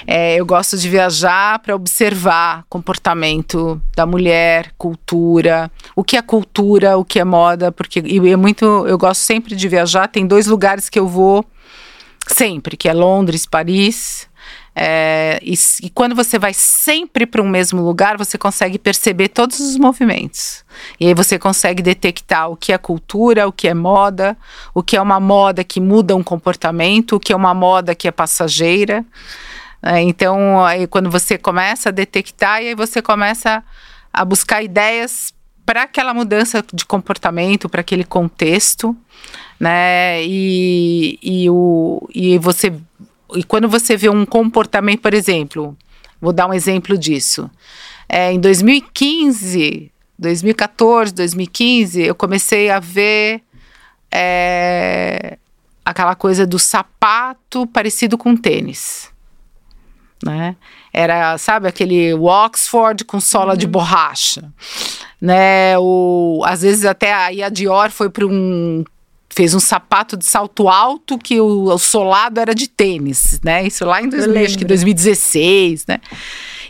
é? Eu gosto de viajar para observar comportamento da mulher, cultura, o que é cultura, o que é moda, porque e é muito. Eu gosto sempre de viajar. Tem dois lugares que eu vou sempre, que é Londres, Paris é, e, e, quando você vai sempre para um mesmo lugar, você consegue perceber todos os movimentos. E aí você consegue detectar o que é cultura, o que é moda, o que é uma moda que muda um comportamento, o que é uma moda que é passageira. É, então, aí quando você começa a detectar, e aí você começa a buscar ideias para aquela mudança de comportamento, para aquele contexto, né? E, e, o, e você e quando você vê um comportamento, por exemplo, vou dar um exemplo disso. É, em 2015, 2014, 2015, eu comecei a ver é, aquela coisa do sapato parecido com tênis. Né? Era, sabe, aquele Oxford com sola uhum. de borracha. Né? O, às vezes até aí a Dior foi para um fez um sapato de salto alto que o, o solado era de tênis, né? Isso lá em 2000, acho que 2016, né?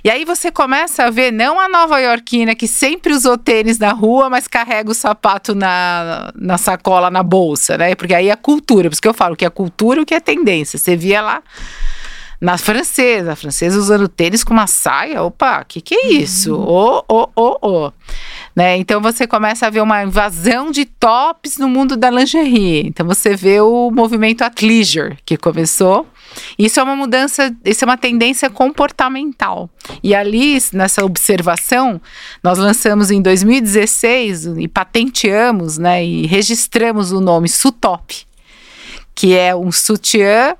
E aí você começa a ver não a nova iorquina que sempre usou tênis na rua, mas carrega o sapato na, na sacola, na bolsa, né? Porque aí é cultura, por isso que eu falo que é cultura o que é tendência. Você via lá na francesa, a francesa usando tênis com uma saia, opa, que que é isso? Ô, ô, ô, ô. Né? Então você começa a ver uma invasão de tops no mundo da lingerie. Então você vê o movimento athleisure que começou. Isso é uma mudança, isso é uma tendência comportamental. E ali, nessa observação, nós lançamos em 2016 e patenteamos, né, e registramos o nome Sutop, que é um sutiã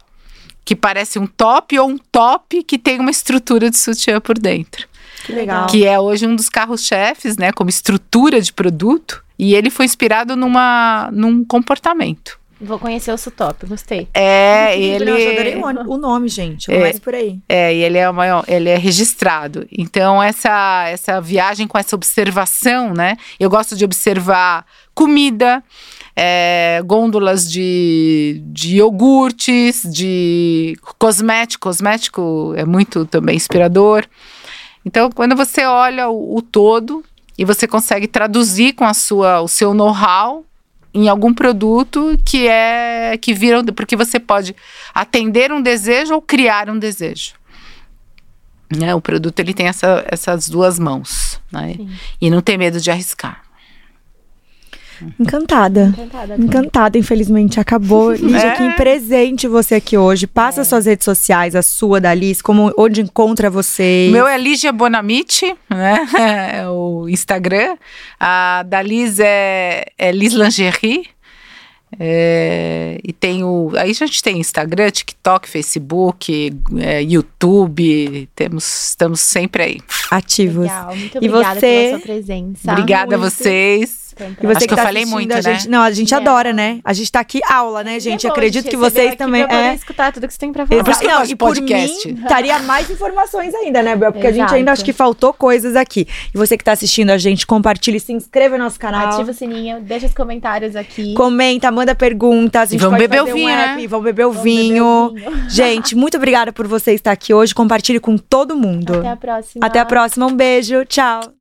que parece um top ou um top que tem uma estrutura de sutiã por dentro. Que legal. Que é hoje um dos carros-chefes, né? Como estrutura de produto. E ele foi inspirado numa, num comportamento. Vou conhecer o Sutop, gostei. É, ele. Eu adorei o nome, gente. É, mais por aí. É, e ele é, maior, ele é registrado. Então, essa, essa viagem com essa observação, né? Eu gosto de observar comida, é, gôndolas de, de iogurtes, de cosmético. Cosmético é muito também inspirador. Então, quando você olha o, o todo e você consegue traduzir com a sua, o seu know-how em algum produto que é que viram porque você pode atender um desejo ou criar um desejo. Né? O produto ele tem essa, essas duas mãos, né? E não tem medo de arriscar. Encantada. Encantada. Encantada, infelizmente acabou. Lígia, [LAUGHS] é. que presente você aqui hoje. Passa é. suas redes sociais, a sua, da Liz, como, onde encontra vocês. meu é Lígia Bonamite, né? [LAUGHS] É o Instagram. A da Liz é, é Liz Lingerie. É, e tem o. Aí a gente tem Instagram, TikTok, Facebook, é, YouTube. Temos, estamos sempre aí. Ativos. Legal, muito obrigada e você, pela sua presença. Obrigada muito. a vocês. E você Acho que, eu tá falei muito, a gente, né? Não, a gente é. adora, né? A gente tá aqui aula, né, gente? Acredito que vocês também. Pra é. escutar tudo que você tem pra falar. Exato. Não, e podcast. Por mim, estaria mais informações ainda, né, Bel? Porque Exato. a gente ainda acho que faltou coisas aqui. E você que tá assistindo a gente, compartilhe, se inscreva no nosso canal. Ativa o sininho, deixa os comentários aqui. Comenta, manda perguntas. E vamos beber o vinho, um né? Vamos beber o vinho. Beber o vinho. gente, muito obrigada por você estar aqui hoje. Compartilhe com todo mundo. Até a próxima. Até a próxima. Um beijo. Tchau.